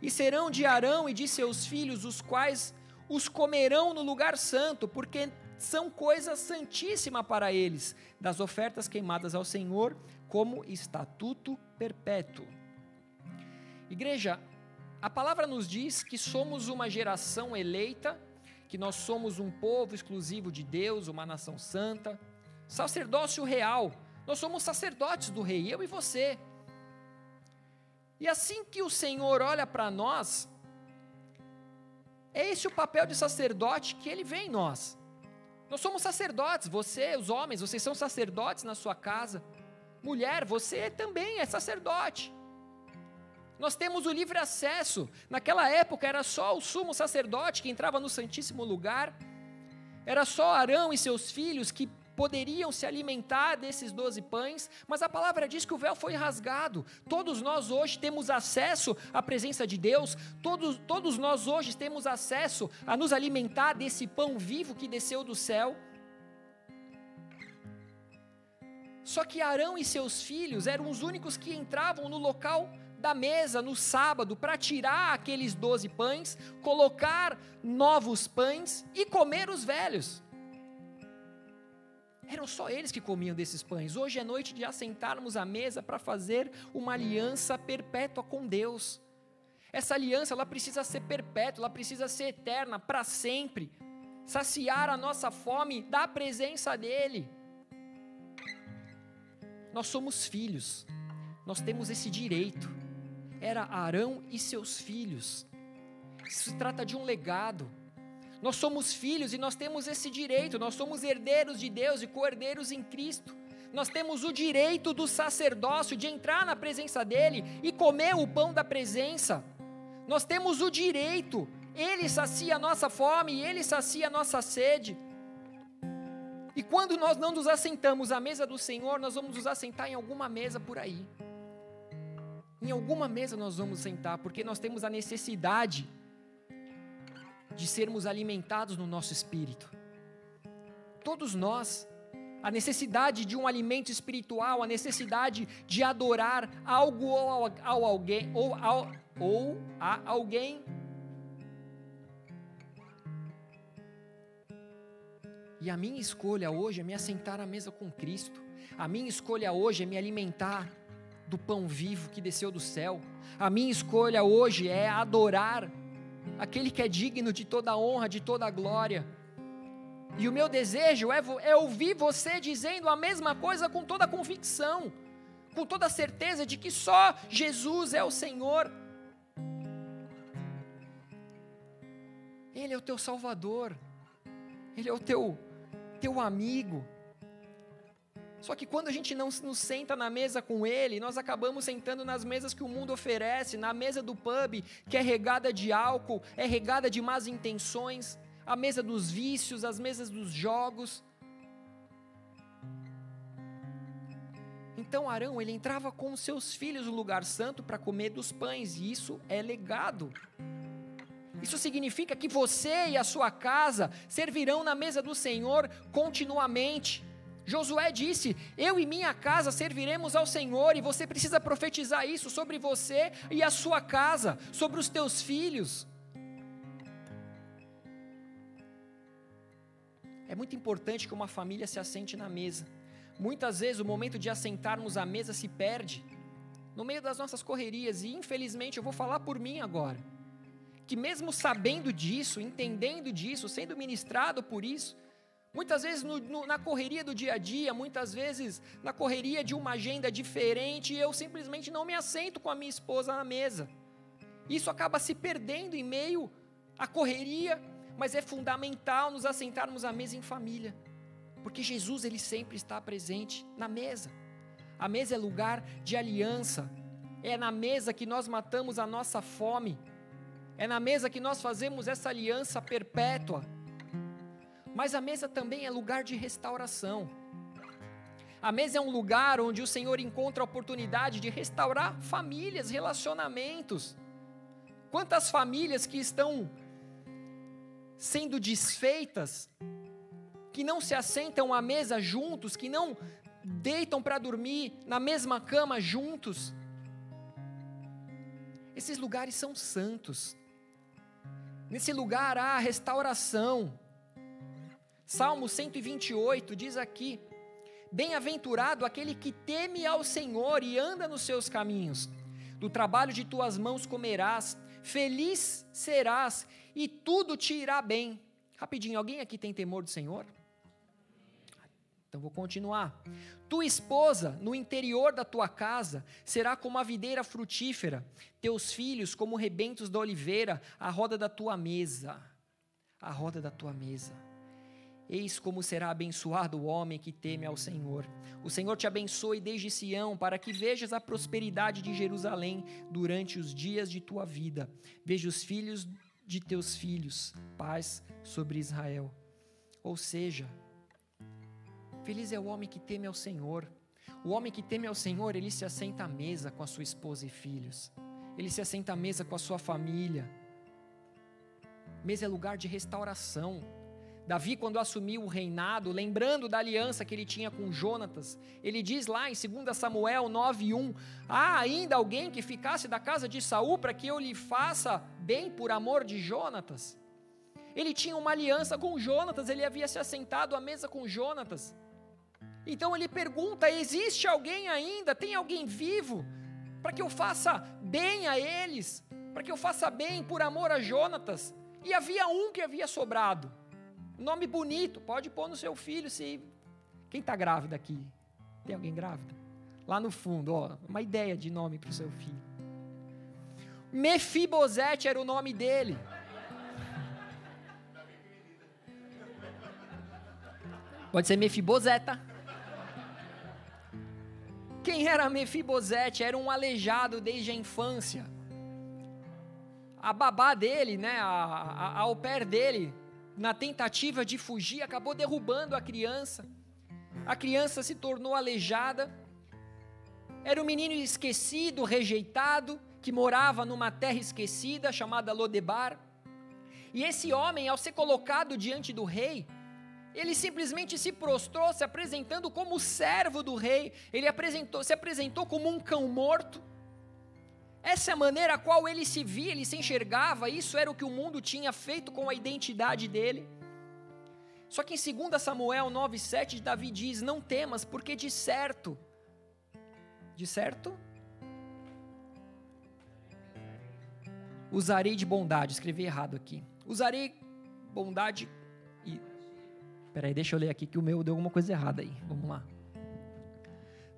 E serão de Arão e de seus filhos, os quais os comerão no lugar santo, porque são coisa santíssima para eles, das ofertas queimadas ao Senhor, como estatuto perpétuo. Igreja, a palavra nos diz que somos uma geração eleita, que nós somos um povo exclusivo de Deus, uma nação santa, sacerdócio real. Nós somos sacerdotes do rei, eu e você. E assim que o Senhor olha para nós, é esse o papel de sacerdote que ele vê em nós. Nós somos sacerdotes, você, os homens, vocês são sacerdotes na sua casa. Mulher, você também é sacerdote. Nós temos o livre acesso. Naquela época era só o sumo sacerdote que entrava no Santíssimo Lugar. Era só Arão e seus filhos que poderiam se alimentar desses doze pães, mas a palavra diz que o véu foi rasgado. Todos nós hoje temos acesso à presença de Deus, todos, todos nós hoje temos acesso a nos alimentar desse pão vivo que desceu do céu. Só que Arão e seus filhos eram os únicos que entravam no local da mesa no sábado para tirar aqueles doze pães, colocar novos pães e comer os velhos. Eram só eles que comiam desses pães. Hoje é noite de assentarmos à mesa para fazer uma aliança perpétua com Deus. Essa aliança ela precisa ser perpétua, ela precisa ser eterna, para sempre. Saciar a nossa fome da presença dEle. Nós somos filhos, nós temos esse direito. Era Arão e seus filhos. Isso se trata de um legado. Nós somos filhos e nós temos esse direito, nós somos herdeiros de Deus e co-herdeiros em Cristo. Nós temos o direito do sacerdócio de entrar na presença dele e comer o pão da presença. Nós temos o direito, ele sacia a nossa fome, ele sacia a nossa sede. E quando nós não nos assentamos à mesa do Senhor, nós vamos nos assentar em alguma mesa por aí. Em alguma mesa nós vamos sentar, porque nós temos a necessidade de sermos alimentados no nosso espírito. Todos nós, a necessidade de um alimento espiritual, a necessidade de adorar algo ou ao, alguém ou, ou a alguém E a minha escolha hoje é me assentar à mesa com Cristo. A minha escolha hoje é me alimentar do pão vivo que desceu do céu. A minha escolha hoje é adorar aquele que é digno de toda honra, de toda glória. E o meu desejo é, é ouvir você dizendo a mesma coisa com toda convicção, com toda certeza de que só Jesus é o Senhor. Ele é o teu Salvador, Ele é o teu teu amigo. Só que quando a gente não nos senta na mesa com ele, nós acabamos sentando nas mesas que o mundo oferece, na mesa do pub, que é regada de álcool, é regada de más intenções, a mesa dos vícios, as mesas dos jogos. Então Arão, ele entrava com seus filhos no lugar santo para comer dos pães, e isso é legado. Isso significa que você e a sua casa servirão na mesa do Senhor continuamente. Josué disse: Eu e minha casa serviremos ao Senhor, e você precisa profetizar isso sobre você e a sua casa, sobre os teus filhos. É muito importante que uma família se assente na mesa. Muitas vezes o momento de assentarmos à mesa se perde no meio das nossas correrias, e infelizmente eu vou falar por mim agora que mesmo sabendo disso, entendendo disso, sendo ministrado por isso, muitas vezes no, no, na correria do dia a dia, muitas vezes na correria de uma agenda diferente, eu simplesmente não me assento com a minha esposa na mesa. Isso acaba se perdendo em meio à correria, mas é fundamental nos assentarmos à mesa em família, porque Jesus ele sempre está presente na mesa. A mesa é lugar de aliança, é na mesa que nós matamos a nossa fome é na mesa que nós fazemos essa aliança perpétua. Mas a mesa também é lugar de restauração. A mesa é um lugar onde o Senhor encontra a oportunidade de restaurar famílias, relacionamentos. Quantas famílias que estão sendo desfeitas, que não se assentam à mesa juntos, que não deitam para dormir na mesma cama juntos. Esses lugares são santos. Nesse lugar há restauração. Salmo 128 diz aqui: Bem-aventurado aquele que teme ao Senhor e anda nos seus caminhos. Do trabalho de tuas mãos comerás, Feliz serás e tudo te irá bem. Rapidinho, alguém aqui tem temor do Senhor? Então vou continuar. Tua esposa, no interior da tua casa, será como a videira frutífera, teus filhos como rebentos da oliveira, a roda da tua mesa. A roda da tua mesa. Eis como será abençoado o homem que teme ao Senhor. O Senhor te abençoe desde Sião, para que vejas a prosperidade de Jerusalém durante os dias de tua vida. Veja os filhos de teus filhos, paz sobre Israel. Ou seja, feliz é o homem que teme ao Senhor. O homem que teme ao Senhor, ele se assenta à mesa com a sua esposa e filhos. Ele se assenta à mesa com a sua família. Mesa é lugar de restauração Davi, quando assumiu o reinado, lembrando da aliança que ele tinha com Jonatas, ele diz lá em 2 Samuel 9:1: Há ainda alguém que ficasse da casa de Saul para que eu lhe faça bem por amor de Jonatas? Ele tinha uma aliança com Jonatas, ele havia se assentado à mesa com Jonatas. Então ele pergunta: existe alguém ainda? Tem alguém vivo? Para que eu faça bem a eles? Para que eu faça bem por amor a Jonatas? E havia um que havia sobrado. Nome bonito, pode pôr no seu filho se. Quem está grávida aqui? Tem alguém grávida? Lá no fundo, ó, uma ideia de nome para o seu filho. Mefibosete era o nome dele. Pode ser Mefiboseta. Quem era Mefibosete? Era um aleijado desde a infância. A babá dele, né, a, a, a au pair dele, na tentativa de fugir, acabou derrubando a criança. A criança se tornou aleijada. Era um menino esquecido, rejeitado, que morava numa terra esquecida chamada Lodebar. E esse homem, ao ser colocado diante do rei, ele simplesmente se prostrou, se apresentando como servo do rei. Ele apresentou, se apresentou como um cão morto. Essa é a maneira a qual ele se via, ele se enxergava, isso era o que o mundo tinha feito com a identidade dele. Só que em 2 Samuel 9,7, Davi diz: Não temas, porque de certo, de certo, usarei de bondade. Escrevi errado aqui. Usarei bondade e. Peraí, deixa eu ler aqui que o meu deu alguma coisa errada aí. Vamos lá.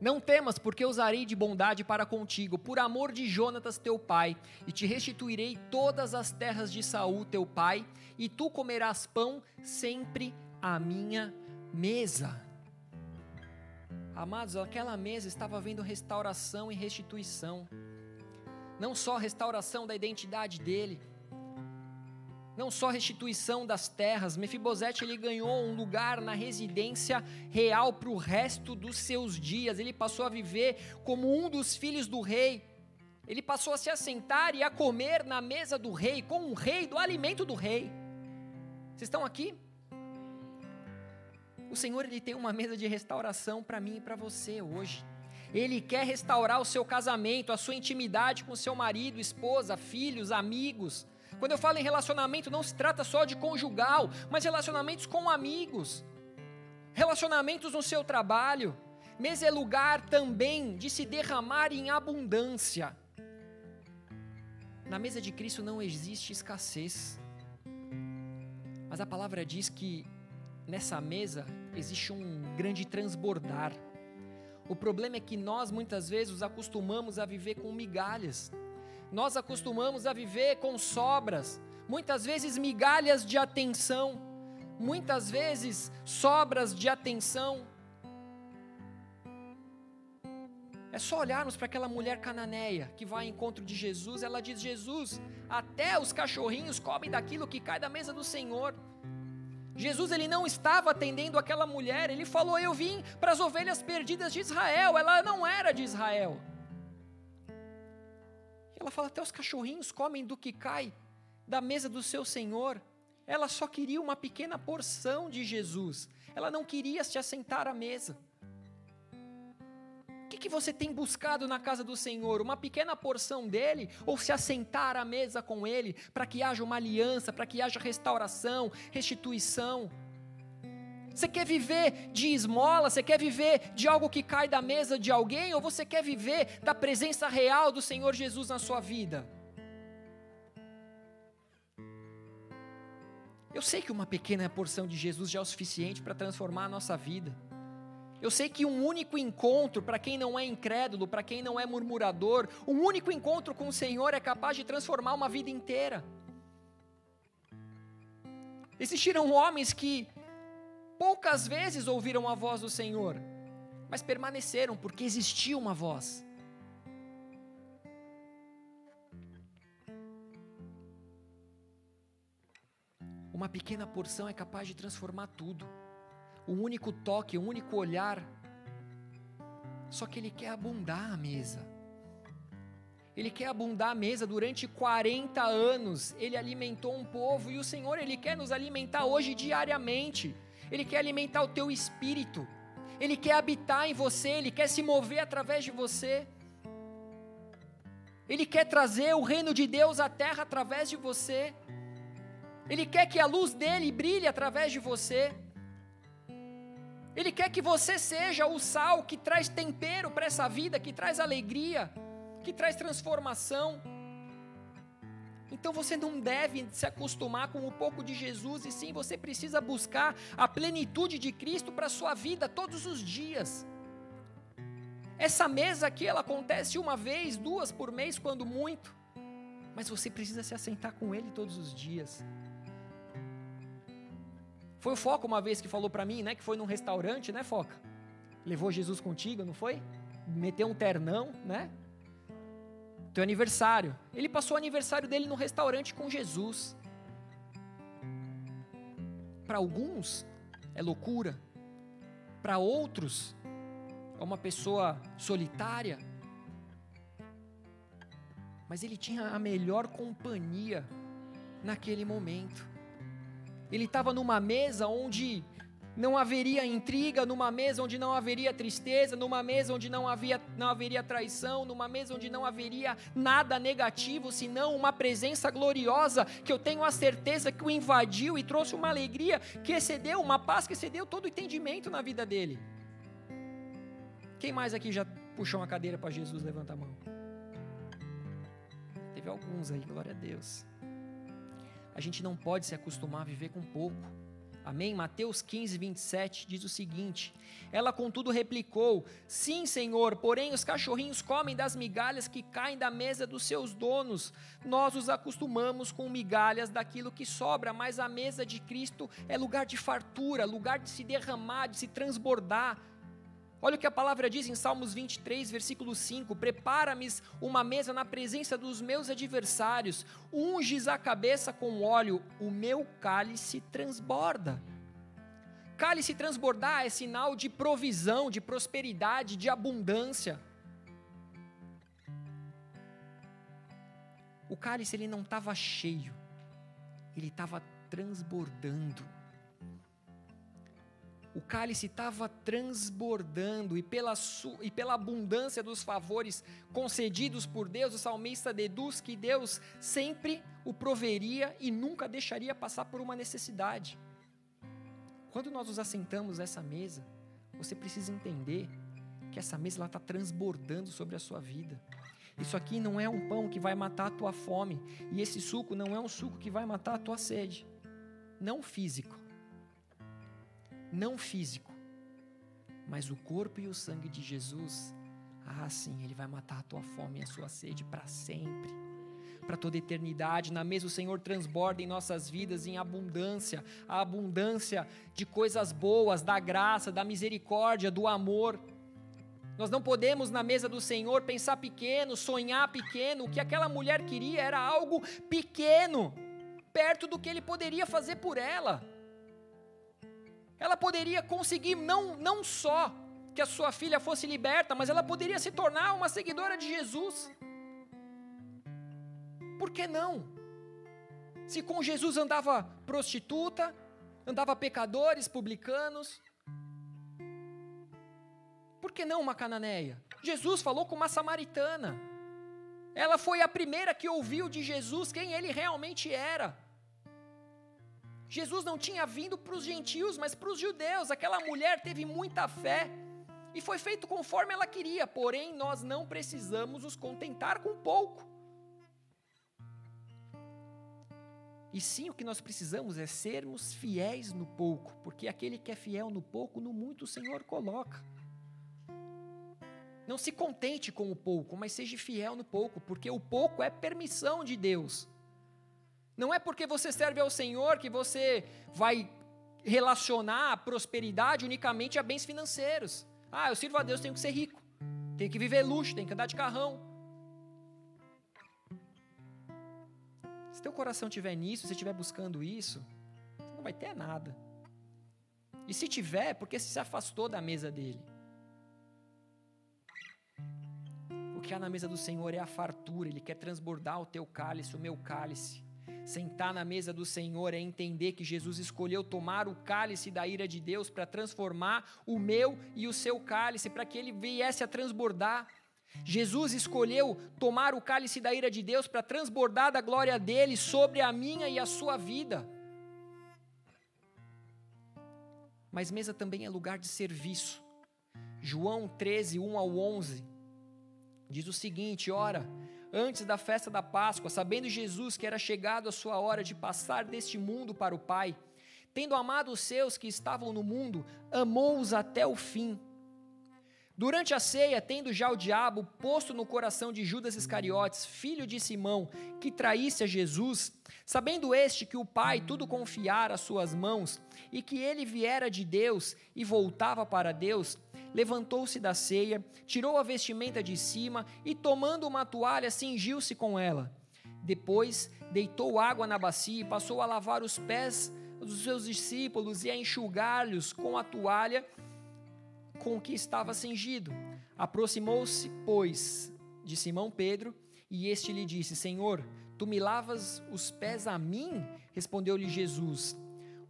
Não temas, porque usarei de bondade para contigo, por amor de Jonatas teu pai, e te restituirei todas as terras de Saul teu pai, e tu comerás pão sempre à minha mesa. Amados, aquela mesa estava havendo restauração e restituição. Não só restauração da identidade dele, não só restituição das terras, Mefibosete ele ganhou um lugar na residência real para o resto dos seus dias. Ele passou a viver como um dos filhos do rei. Ele passou a se assentar e a comer na mesa do rei, com o rei, do alimento do rei. Vocês estão aqui? O Senhor ele tem uma mesa de restauração para mim e para você hoje. Ele quer restaurar o seu casamento, a sua intimidade com seu marido, esposa, filhos, amigos. Quando eu falo em relacionamento, não se trata só de conjugal, mas relacionamentos com amigos, relacionamentos no seu trabalho. Mesa é lugar também de se derramar em abundância. Na mesa de Cristo não existe escassez, mas a palavra diz que nessa mesa existe um grande transbordar. O problema é que nós muitas vezes nos acostumamos a viver com migalhas nós acostumamos a viver com sobras, muitas vezes migalhas de atenção, muitas vezes sobras de atenção. É só olharmos para aquela mulher cananeia que vai ao encontro de Jesus, ela diz: Jesus, até os cachorrinhos comem daquilo que cai da mesa do Senhor. Jesus ele não estava atendendo aquela mulher, ele falou: Eu vim para as ovelhas perdidas de Israel, ela não era de Israel. Ela fala: até os cachorrinhos comem do que cai da mesa do seu Senhor. Ela só queria uma pequena porção de Jesus. Ela não queria se assentar à mesa. O que, que você tem buscado na casa do Senhor? Uma pequena porção dele ou se assentar à mesa com ele para que haja uma aliança, para que haja restauração, restituição? Você quer viver de esmola? Você quer viver de algo que cai da mesa de alguém? Ou você quer viver da presença real do Senhor Jesus na sua vida? Eu sei que uma pequena porção de Jesus já é o suficiente para transformar a nossa vida. Eu sei que um único encontro, para quem não é incrédulo, para quem não é murmurador, um único encontro com o Senhor é capaz de transformar uma vida inteira. Existiram homens que poucas vezes ouviram a voz do Senhor, mas permaneceram porque existia uma voz. Uma pequena porção é capaz de transformar tudo um único toque, um único olhar. Só que ele quer abundar a mesa. Ele quer abundar a mesa durante 40 anos. Ele alimentou um povo e o Senhor, ele quer nos alimentar hoje diariamente. Ele quer alimentar o teu espírito. Ele quer habitar em você, ele quer se mover através de você. Ele quer trazer o reino de Deus à terra através de você. Ele quer que a luz dele brilhe através de você. Ele quer que você seja o sal que traz tempero para essa vida, que traz alegria, que traz transformação. Então você não deve se acostumar com um pouco de Jesus, e sim você precisa buscar a plenitude de Cristo para a sua vida todos os dias. Essa mesa aqui, ela acontece uma vez, duas por mês, quando muito, mas você precisa se assentar com Ele todos os dias. Foi o Foca uma vez que falou para mim, né? Que foi num restaurante, né, Foca? Levou Jesus contigo, não foi? Meteu um ternão, né? Teu aniversário. Ele passou o aniversário dele no restaurante com Jesus. Para alguns é loucura. Para outros é uma pessoa solitária. Mas ele tinha a melhor companhia naquele momento. Ele estava numa mesa onde não haveria intriga, numa mesa onde não haveria tristeza, numa mesa onde não, havia, não haveria traição, numa mesa onde não haveria nada negativo, senão uma presença gloriosa que eu tenho a certeza que o invadiu e trouxe uma alegria que excedeu, uma paz que excedeu todo o entendimento na vida dele. Quem mais aqui já puxou uma cadeira para Jesus? Levanta a mão. Teve alguns aí, glória a Deus. A gente não pode se acostumar a viver com pouco. Amém? Mateus 15, 27 diz o seguinte: Ela, contudo, replicou: Sim, Senhor, porém os cachorrinhos comem das migalhas que caem da mesa dos seus donos. Nós os acostumamos com migalhas daquilo que sobra, mas a mesa de Cristo é lugar de fartura, lugar de se derramar, de se transbordar. Olha o que a palavra diz em Salmos 23, versículo 5: Prepara-me uma mesa na presença dos meus adversários, unges a cabeça com óleo, o meu cálice transborda. Cálice transbordar é sinal de provisão, de prosperidade, de abundância. O cálice ele não estava cheio, ele estava transbordando o cálice estava transbordando, e pela, e pela abundância dos favores concedidos por Deus, o salmista deduz que Deus sempre o proveria e nunca deixaria passar por uma necessidade. Quando nós nos assentamos nessa mesa, você precisa entender que essa mesa está transbordando sobre a sua vida. Isso aqui não é um pão que vai matar a tua fome, e esse suco não é um suco que vai matar a tua sede, não físico não físico, mas o corpo e o sangue de Jesus, ah, sim, ele vai matar a tua fome e a sua sede para sempre, para toda eternidade. Na mesa o Senhor transborda em nossas vidas em abundância, a abundância de coisas boas, da graça, da misericórdia, do amor. Nós não podemos na mesa do Senhor pensar pequeno, sonhar pequeno. O que aquela mulher queria era algo pequeno, perto do que ele poderia fazer por ela ela poderia conseguir não, não só que a sua filha fosse liberta, mas ela poderia se tornar uma seguidora de Jesus. Por que não? Se com Jesus andava prostituta, andava pecadores, publicanos, por que não uma cananeia? Jesus falou com uma samaritana. Ela foi a primeira que ouviu de Jesus quem ele realmente era. Jesus não tinha vindo para os gentios, mas para os judeus. Aquela mulher teve muita fé e foi feito conforme ela queria, porém nós não precisamos nos contentar com pouco. E sim, o que nós precisamos é sermos fiéis no pouco, porque aquele que é fiel no pouco, no muito o Senhor coloca. Não se contente com o pouco, mas seja fiel no pouco, porque o pouco é permissão de Deus. Não é porque você serve ao Senhor que você vai relacionar a prosperidade unicamente a bens financeiros. Ah, eu sirvo a Deus, tenho que ser rico, tenho que viver luxo, tenho que andar de carrão. Se teu coração estiver nisso, se estiver buscando isso, não vai ter nada. E se tiver, é porque se afastou da mesa dele. O que há na mesa do Senhor é a fartura, Ele quer transbordar o teu cálice, o meu cálice. Sentar na mesa do Senhor é entender que Jesus escolheu tomar o cálice da ira de Deus para transformar o meu e o seu cálice, para que ele viesse a transbordar. Jesus escolheu tomar o cálice da ira de Deus para transbordar da glória dele sobre a minha e a sua vida. Mas mesa também é lugar de serviço. João 13, 1 ao 11, diz o seguinte: ora antes da festa da Páscoa, sabendo Jesus que era chegado a sua hora de passar deste mundo para o Pai, tendo amado os seus que estavam no mundo, amou-os até o fim. Durante a ceia, tendo já o diabo posto no coração de Judas Iscariotes, filho de Simão, que traísse a Jesus, sabendo este que o Pai tudo confiara às suas mãos e que ele viera de Deus e voltava para Deus, levantou-se da ceia, tirou a vestimenta de cima e, tomando uma toalha, cingiu-se com ela. Depois, deitou água na bacia e passou a lavar os pés dos seus discípulos e a enxugar-lhes com a toalha com que estava cingido. Aproximou-se, pois, de Simão Pedro, e este lhe disse: Senhor, tu me lavas os pés a mim? Respondeu-lhe Jesus: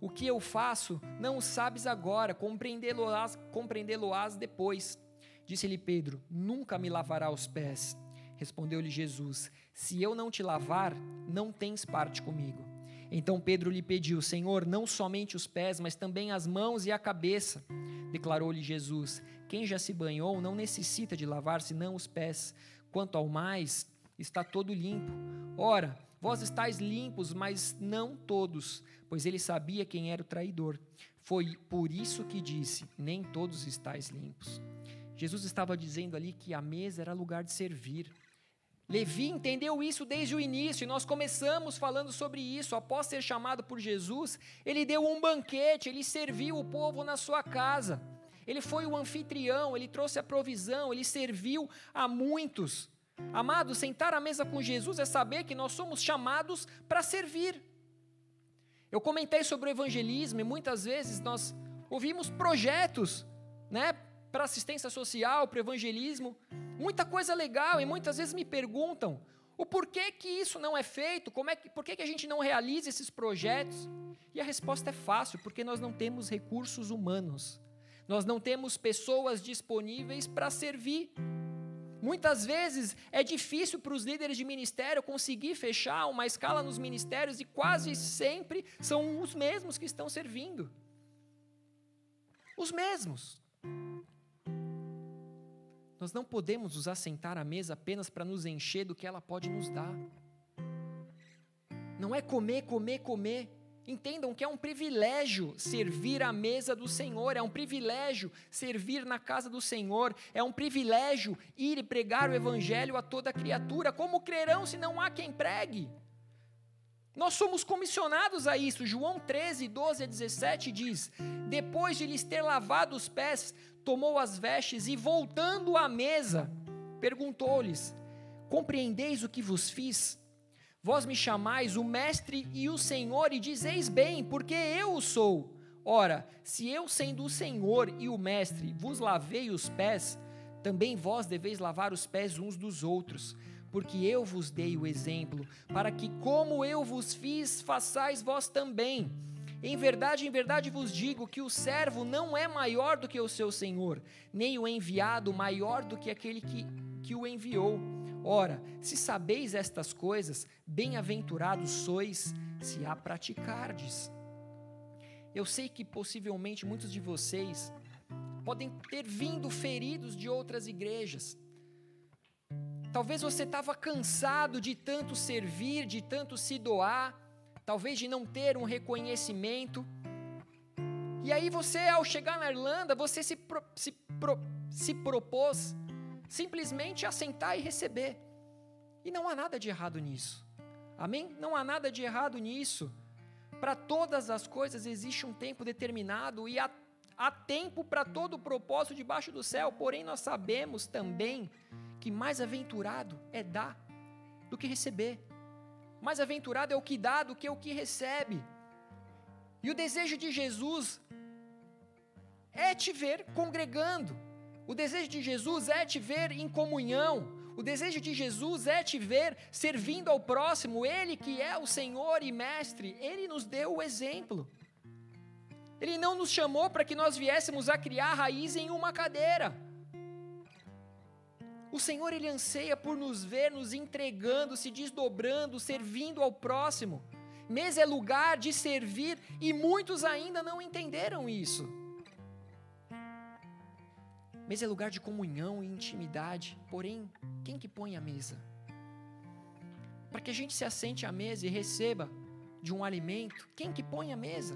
o que eu faço não sabes agora, compreendê-lo-ás compreendê depois. Disse-lhe Pedro: Nunca me lavará os pés. Respondeu-lhe Jesus: Se eu não te lavar, não tens parte comigo. Então Pedro lhe pediu: Senhor, não somente os pés, mas também as mãos e a cabeça. Declarou-lhe Jesus: Quem já se banhou não necessita de lavar senão os pés. Quanto ao mais, está todo limpo. Ora, vós estáis limpos, mas não todos pois ele sabia quem era o traidor. Foi por isso que disse: Nem todos estáis limpos. Jesus estava dizendo ali que a mesa era lugar de servir. Levi entendeu isso desde o início e nós começamos falando sobre isso. Após ser chamado por Jesus, ele deu um banquete, ele serviu o povo na sua casa. Ele foi o anfitrião, ele trouxe a provisão, ele serviu a muitos. Amado, sentar à mesa com Jesus é saber que nós somos chamados para servir. Eu comentei sobre o evangelismo e muitas vezes nós ouvimos projetos, né, para assistência social, para evangelismo, muita coisa legal e muitas vezes me perguntam o porquê que isso não é feito, como é que, por que, que a gente não realiza esses projetos? E a resposta é fácil, porque nós não temos recursos humanos. Nós não temos pessoas disponíveis para servir. Muitas vezes é difícil para os líderes de ministério conseguir fechar uma escala nos ministérios e quase sempre são os mesmos que estão servindo. Os mesmos. Nós não podemos nos assentar à mesa apenas para nos encher do que ela pode nos dar. Não é comer, comer, comer. Entendam que é um privilégio servir à mesa do Senhor, é um privilégio servir na casa do Senhor, é um privilégio ir e pregar o Evangelho a toda criatura. Como crerão se não há quem pregue? Nós somos comissionados a isso. João 13, 12 a 17 diz: Depois de lhes ter lavado os pés, tomou as vestes e, voltando à mesa, perguntou-lhes: Compreendeis o que vos fiz? Vós me chamais o Mestre e o Senhor, e dizeis bem, porque eu o sou. Ora, se eu, sendo o Senhor e o Mestre, vos lavei os pés, também vós deveis lavar os pés uns dos outros, porque eu vos dei o exemplo, para que, como eu vos fiz, façais vós também. Em verdade, em verdade vos digo que o servo não é maior do que o seu senhor, nem o enviado maior do que aquele que, que o enviou. Ora, se sabeis estas coisas, bem-aventurados sois se a praticardes. Eu sei que possivelmente muitos de vocês podem ter vindo feridos de outras igrejas. Talvez você estava cansado de tanto servir, de tanto se doar, talvez de não ter um reconhecimento. E aí você, ao chegar na Irlanda, você se, pro, se, pro, se propôs simplesmente a sentar e receber. E não há nada de errado nisso. Amém? Não há nada de errado nisso. Para todas as coisas existe um tempo determinado e há, há tempo para todo o propósito debaixo do céu. Porém, nós sabemos também que mais aventurado é dar do que receber. Mais aventurado é o que dá do que o que recebe. E o desejo de Jesus é te ver congregando. O desejo de Jesus é te ver em comunhão. O desejo de Jesus é te ver servindo ao próximo. Ele que é o Senhor e Mestre, ele nos deu o exemplo. Ele não nos chamou para que nós viéssemos a criar raiz em uma cadeira. O Senhor ele anseia por nos ver nos entregando, se desdobrando, servindo ao próximo. Mesa é lugar de servir e muitos ainda não entenderam isso. Mesa é lugar de comunhão e intimidade. Porém, quem que põe a mesa? Para que a gente se assente à mesa e receba de um alimento, quem que põe a mesa?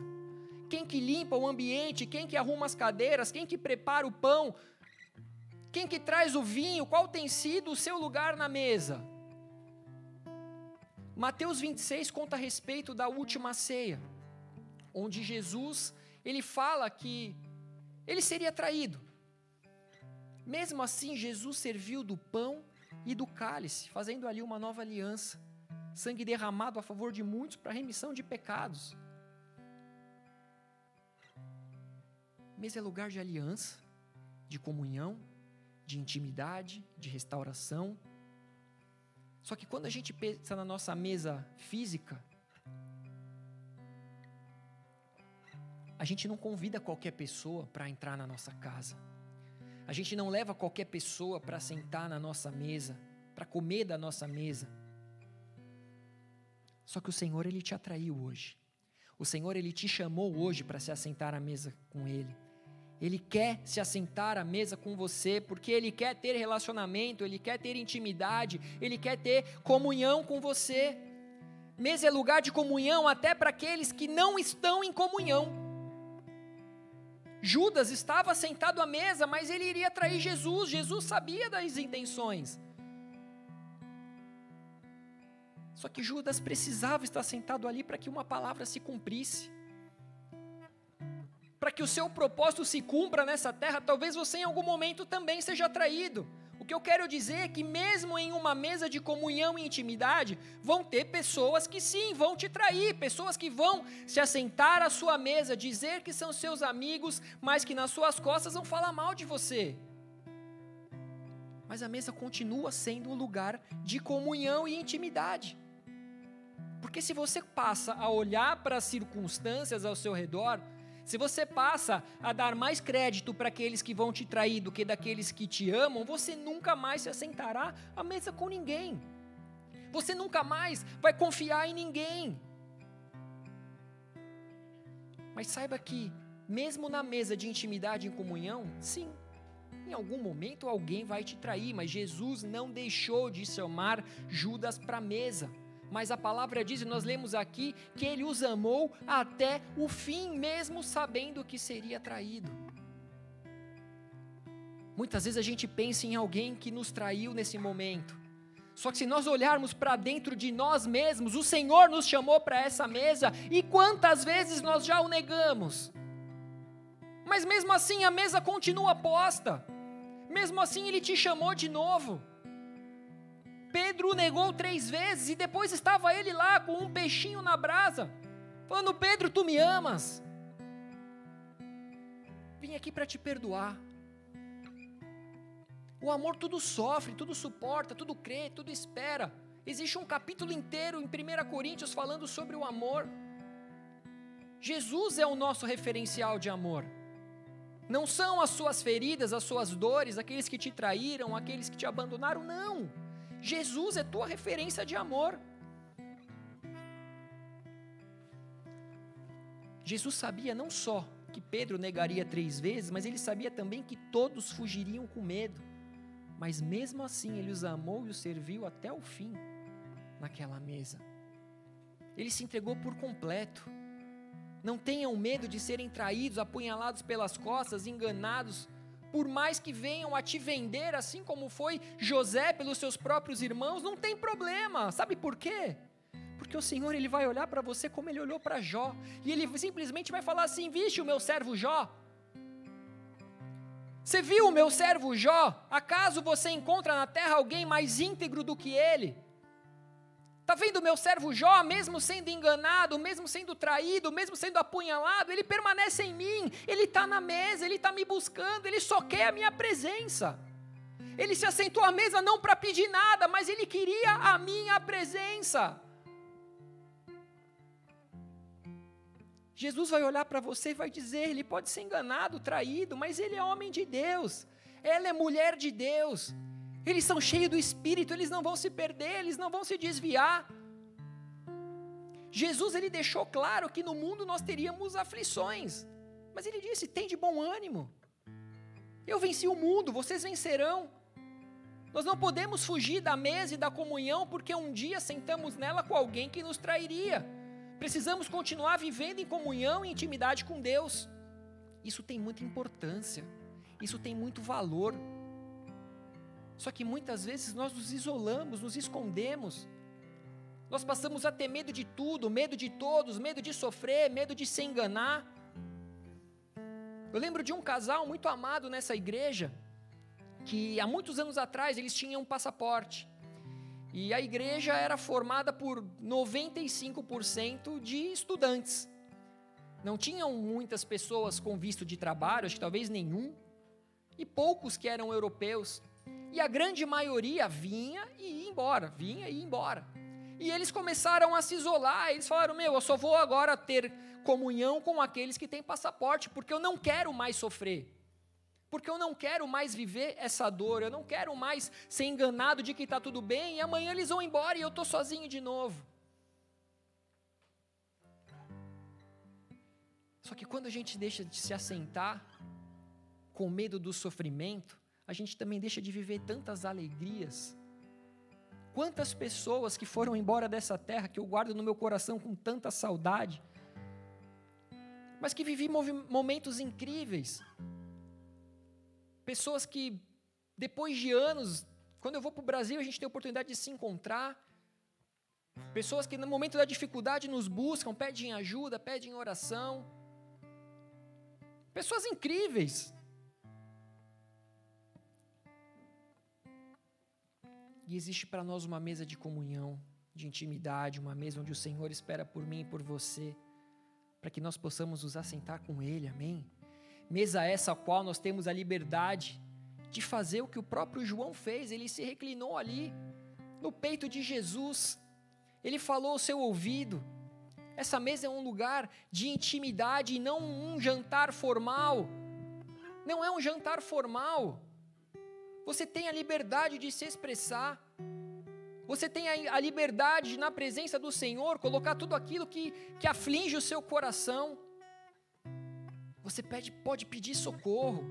Quem que limpa o ambiente? Quem que arruma as cadeiras? Quem que prepara o pão? Quem que traz o vinho? Qual tem sido o seu lugar na mesa? Mateus 26 conta a respeito da última ceia, onde Jesus, ele fala que ele seria traído. Mesmo assim, Jesus serviu do pão e do cálice, fazendo ali uma nova aliança. Sangue derramado a favor de muitos para remissão de pecados. Mesa é lugar de aliança, de comunhão, de intimidade, de restauração. Só que quando a gente pensa na nossa mesa física, a gente não convida qualquer pessoa para entrar na nossa casa. A gente não leva qualquer pessoa para sentar na nossa mesa, para comer da nossa mesa. Só que o Senhor ele te atraiu hoje. O Senhor ele te chamou hoje para se assentar à mesa com ele. Ele quer se assentar à mesa com você, porque ele quer ter relacionamento, ele quer ter intimidade, ele quer ter comunhão com você. Mesa é lugar de comunhão até para aqueles que não estão em comunhão. Judas estava sentado à mesa, mas ele iria trair Jesus. Jesus sabia das intenções. Só que Judas precisava estar sentado ali para que uma palavra se cumprisse para que o seu propósito se cumpra nessa terra, talvez você em algum momento também seja traído. Que eu quero dizer é que, mesmo em uma mesa de comunhão e intimidade, vão ter pessoas que sim, vão te trair, pessoas que vão se assentar à sua mesa, dizer que são seus amigos, mas que nas suas costas vão falar mal de você. Mas a mesa continua sendo um lugar de comunhão e intimidade. Porque se você passa a olhar para as circunstâncias ao seu redor, se você passa a dar mais crédito para aqueles que vão te trair do que daqueles que te amam, você nunca mais se assentará à mesa com ninguém. Você nunca mais vai confiar em ninguém. Mas saiba que, mesmo na mesa de intimidade e comunhão, sim, em algum momento alguém vai te trair, mas Jesus não deixou de chamar Judas para a mesa. Mas a palavra diz, e nós lemos aqui, que ele os amou até o fim, mesmo sabendo que seria traído. Muitas vezes a gente pensa em alguém que nos traiu nesse momento. Só que se nós olharmos para dentro de nós mesmos, o Senhor nos chamou para essa mesa e quantas vezes nós já o negamos. Mas mesmo assim a mesa continua posta. Mesmo assim ele te chamou de novo. Pedro o negou três vezes e depois estava ele lá com um peixinho na brasa, falando: Pedro, tu me amas. Vim aqui para te perdoar. O amor tudo sofre, tudo suporta, tudo crê, tudo espera. Existe um capítulo inteiro em 1 Coríntios falando sobre o amor. Jesus é o nosso referencial de amor. Não são as suas feridas, as suas dores, aqueles que te traíram, aqueles que te abandonaram, não. Jesus é tua referência de amor. Jesus sabia não só que Pedro negaria três vezes, mas ele sabia também que todos fugiriam com medo. Mas mesmo assim, ele os amou e os serviu até o fim naquela mesa. Ele se entregou por completo. Não tenham medo de serem traídos, apunhalados pelas costas, enganados, por mais que venham a te vender, assim como foi José pelos seus próprios irmãos, não tem problema. Sabe por quê? Porque o Senhor ele vai olhar para você como ele olhou para Jó, e ele simplesmente vai falar assim: "Vixe, o meu servo Jó, você viu o meu servo Jó? Acaso você encontra na terra alguém mais íntegro do que ele? Está vendo meu servo Jó, mesmo sendo enganado, mesmo sendo traído, mesmo sendo apunhalado, ele permanece em mim, ele está na mesa, ele está me buscando, ele só quer a minha presença. Ele se assentou à mesa não para pedir nada, mas ele queria a minha presença. Jesus vai olhar para você e vai dizer: ele pode ser enganado, traído, mas ele é homem de Deus, ela é mulher de Deus. Eles são cheios do Espírito, eles não vão se perder, eles não vão se desviar. Jesus ele deixou claro que no mundo nós teríamos aflições, mas ele disse: tem de bom ânimo. Eu venci o mundo, vocês vencerão. Nós não podemos fugir da mesa e da comunhão porque um dia sentamos nela com alguém que nos trairia. Precisamos continuar vivendo em comunhão e intimidade com Deus. Isso tem muita importância, isso tem muito valor. Só que muitas vezes nós nos isolamos, nos escondemos. Nós passamos a ter medo de tudo, medo de todos, medo de sofrer, medo de se enganar. Eu lembro de um casal muito amado nessa igreja, que há muitos anos atrás eles tinham um passaporte. E a igreja era formada por 95% de estudantes. Não tinham muitas pessoas com visto de trabalho, acho que talvez nenhum, e poucos que eram europeus. E a grande maioria vinha e ia embora, vinha e ia embora. E eles começaram a se isolar, eles falaram: Meu, eu só vou agora ter comunhão com aqueles que têm passaporte, porque eu não quero mais sofrer porque eu não quero mais viver essa dor, eu não quero mais ser enganado de que está tudo bem e amanhã eles vão embora e eu estou sozinho de novo. Só que quando a gente deixa de se assentar com medo do sofrimento, a gente também deixa de viver tantas alegrias. Quantas pessoas que foram embora dessa terra que eu guardo no meu coração com tanta saudade, mas que vivi momentos incríveis, Pessoas que, depois de anos, quando eu vou para o Brasil, a gente tem a oportunidade de se encontrar. Pessoas que, no momento da dificuldade, nos buscam, pedem ajuda, pedem oração. Pessoas incríveis. E existe para nós uma mesa de comunhão, de intimidade, uma mesa onde o Senhor espera por mim e por você, para que nós possamos nos assentar com Ele, amém? Mesa essa a qual nós temos a liberdade de fazer o que o próprio João fez. Ele se reclinou ali, no peito de Jesus. Ele falou ao seu ouvido. Essa mesa é um lugar de intimidade e não um jantar formal. Não é um jantar formal. Você tem a liberdade de se expressar. Você tem a, liberdade de, na presença do Senhor, colocar tudo aquilo que, que aflige o seu coração. Você pede, pode pedir socorro.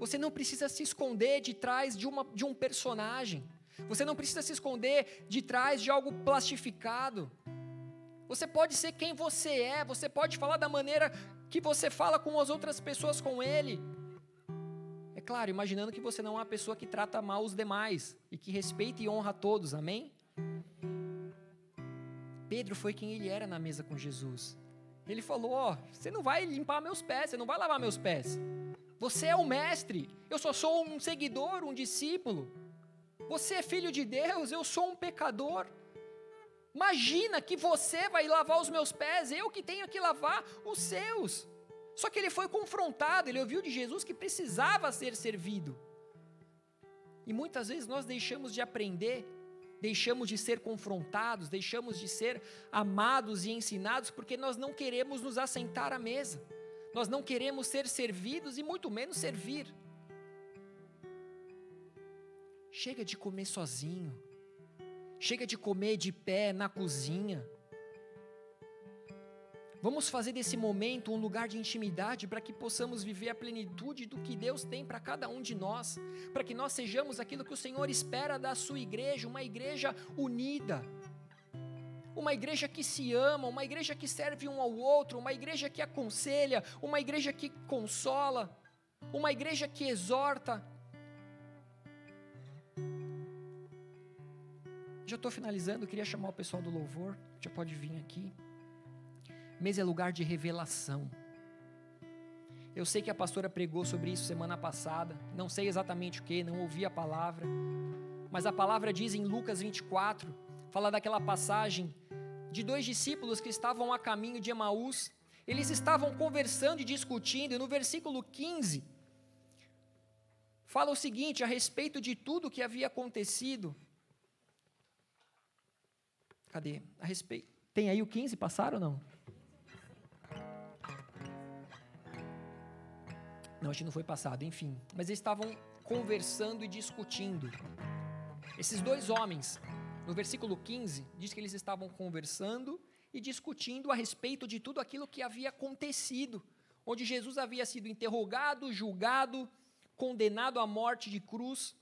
Você não precisa se esconder de trás de, uma, de um personagem. Você não precisa se esconder de trás de algo plastificado. Você pode ser quem você é, você pode falar da maneira que você fala com as outras pessoas com ele. É claro, imaginando que você não é uma pessoa que trata mal os demais e que respeita e honra todos, amém? Pedro foi quem ele era na mesa com Jesus. Ele falou: Ó, oh, você não vai limpar meus pés, você não vai lavar meus pés. Você é o mestre, eu só sou um seguidor, um discípulo. Você é filho de Deus, eu sou um pecador. Imagina que você vai lavar os meus pés, eu que tenho que lavar os seus. Só que ele foi confrontado, ele ouviu de Jesus que precisava ser servido. E muitas vezes nós deixamos de aprender deixamos de ser confrontados, deixamos de ser amados e ensinados porque nós não queremos nos assentar à mesa, nós não queremos ser servidos e muito menos servir. Chega de comer sozinho, chega de comer de pé na cozinha, Vamos fazer desse momento um lugar de intimidade para que possamos viver a plenitude do que Deus tem para cada um de nós, para que nós sejamos aquilo que o Senhor espera da sua igreja, uma igreja unida, uma igreja que se ama, uma igreja que serve um ao outro, uma igreja que aconselha, uma igreja que consola, uma igreja que exorta. Já estou finalizando, queria chamar o pessoal do louvor, já pode vir aqui. Mesa é lugar de revelação. Eu sei que a pastora pregou sobre isso semana passada, não sei exatamente o que, não ouvi a palavra, mas a palavra diz em Lucas 24, fala daquela passagem de dois discípulos que estavam a caminho de Emaús, eles estavam conversando e discutindo, e no versículo 15, fala o seguinte a respeito de tudo que havia acontecido. Cadê? A respeito. Tem aí o 15, passaram ou não? Não, acho que não foi passado, enfim. Mas eles estavam conversando e discutindo. Esses dois homens, no versículo 15, diz que eles estavam conversando e discutindo a respeito de tudo aquilo que havia acontecido, onde Jesus havia sido interrogado, julgado, condenado à morte de cruz.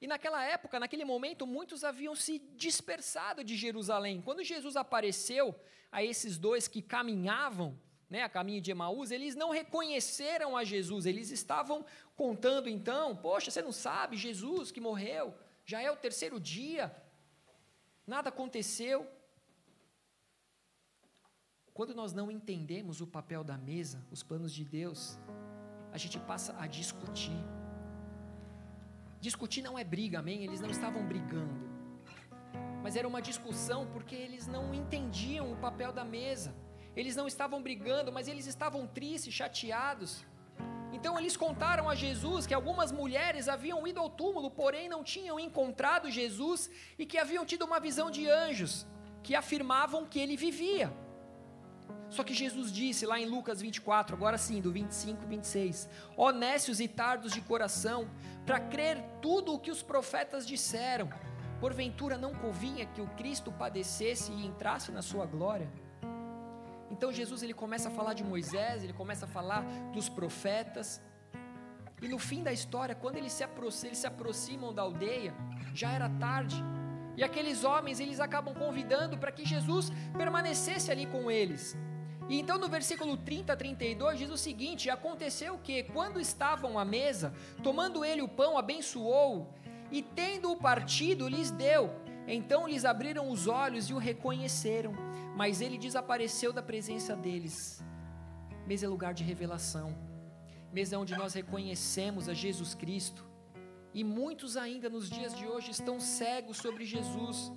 E naquela época, naquele momento, muitos haviam se dispersado de Jerusalém. Quando Jesus apareceu a esses dois que caminhavam, né, a caminho de Emaús, eles não reconheceram a Jesus, eles estavam contando então, poxa, você não sabe, Jesus que morreu, já é o terceiro dia, nada aconteceu. Quando nós não entendemos o papel da mesa, os planos de Deus, a gente passa a discutir. Discutir não é briga, amém? Eles não estavam brigando. Mas era uma discussão porque eles não entendiam o papel da mesa. Eles não estavam brigando, mas eles estavam tristes, chateados. Então eles contaram a Jesus que algumas mulheres haviam ido ao túmulo, porém não tinham encontrado Jesus e que haviam tido uma visão de anjos que afirmavam que ele vivia. Só que Jesus disse lá em Lucas 24, agora sim, do 25 e 26, honestos e tardos de coração, para crer tudo o que os profetas disseram, porventura não convinha que o Cristo padecesse e entrasse na sua glória? Então Jesus ele começa a falar de Moisés, ele começa a falar dos profetas. E no fim da história, quando eles se, aproximam, eles se aproximam da aldeia, já era tarde. E aqueles homens, eles acabam convidando para que Jesus permanecesse ali com eles. E então no versículo 30 a 32 diz o seguinte: Aconteceu que, quando estavam à mesa, tomando ele o pão, abençoou, e tendo-o partido, lhes deu. Então lhes abriram os olhos e o reconheceram mas ele desapareceu da presença deles. Mesa é lugar de revelação, mesa é onde nós reconhecemos a Jesus Cristo, e muitos ainda nos dias de hoje estão cegos sobre Jesus.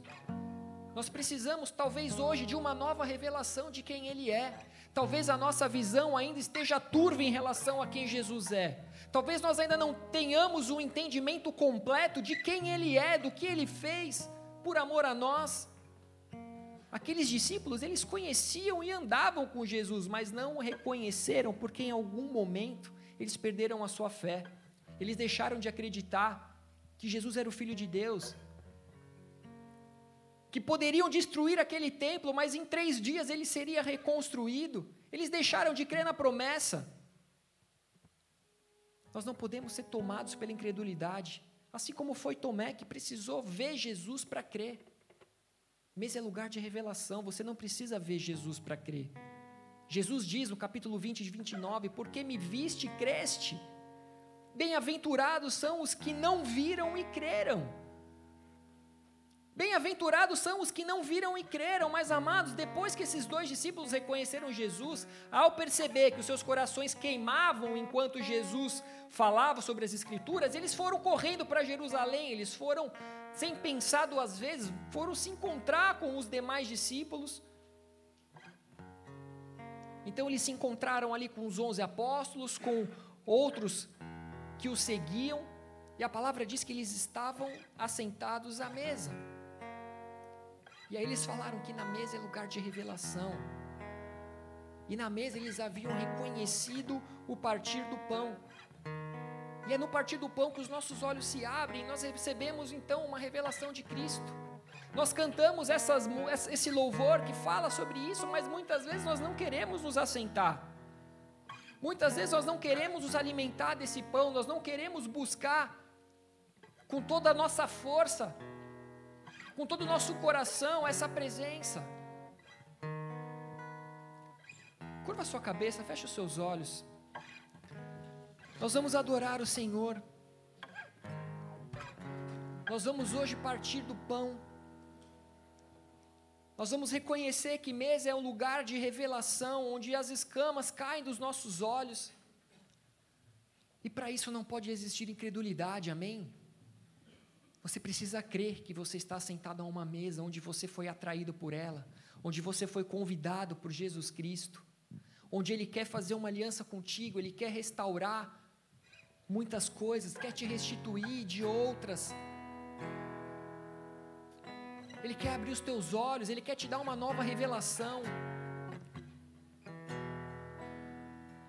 Nós precisamos, talvez hoje, de uma nova revelação de quem Ele é. Talvez a nossa visão ainda esteja turva em relação a quem Jesus é. Talvez nós ainda não tenhamos um entendimento completo de quem Ele é, do que Ele fez por amor a nós. Aqueles discípulos, eles conheciam e andavam com Jesus, mas não o reconheceram porque em algum momento eles perderam a sua fé. Eles deixaram de acreditar que Jesus era o filho de Deus. Que poderiam destruir aquele templo, mas em três dias ele seria reconstruído. Eles deixaram de crer na promessa. Nós não podemos ser tomados pela incredulidade, assim como foi Tomé que precisou ver Jesus para crer. Mesa é lugar de revelação, você não precisa ver Jesus para crer. Jesus diz no capítulo 20 de 29: Porque me viste e creste. Bem-aventurados são os que não viram e creram. Bem-aventurados são os que não viram e creram, mas amados, depois que esses dois discípulos reconheceram Jesus, ao perceber que os seus corações queimavam enquanto Jesus falava sobre as Escrituras, eles foram correndo para Jerusalém, eles foram sem pensar duas vezes, foram se encontrar com os demais discípulos. Então eles se encontraram ali com os onze apóstolos, com outros que os seguiam, e a palavra diz que eles estavam assentados à mesa. E aí eles falaram que na mesa é lugar de revelação. E na mesa eles haviam reconhecido o partir do pão. E é no partir do pão que os nossos olhos se abrem, nós recebemos então uma revelação de Cristo. Nós cantamos essas, esse louvor que fala sobre isso, mas muitas vezes nós não queremos nos assentar. Muitas vezes nós não queremos nos alimentar desse pão, nós não queremos buscar com toda a nossa força com todo o nosso coração essa presença. Curva sua cabeça, feche os seus olhos. Nós vamos adorar o Senhor. Nós vamos hoje partir do pão. Nós vamos reconhecer que mesa é um lugar de revelação, onde as escamas caem dos nossos olhos. E para isso não pode existir incredulidade, amém? Você precisa crer que você está sentado a uma mesa onde você foi atraído por ela, onde você foi convidado por Jesus Cristo, onde Ele quer fazer uma aliança contigo, Ele quer restaurar muitas coisas, quer te restituir de outras. Ele quer abrir os teus olhos, Ele quer te dar uma nova revelação.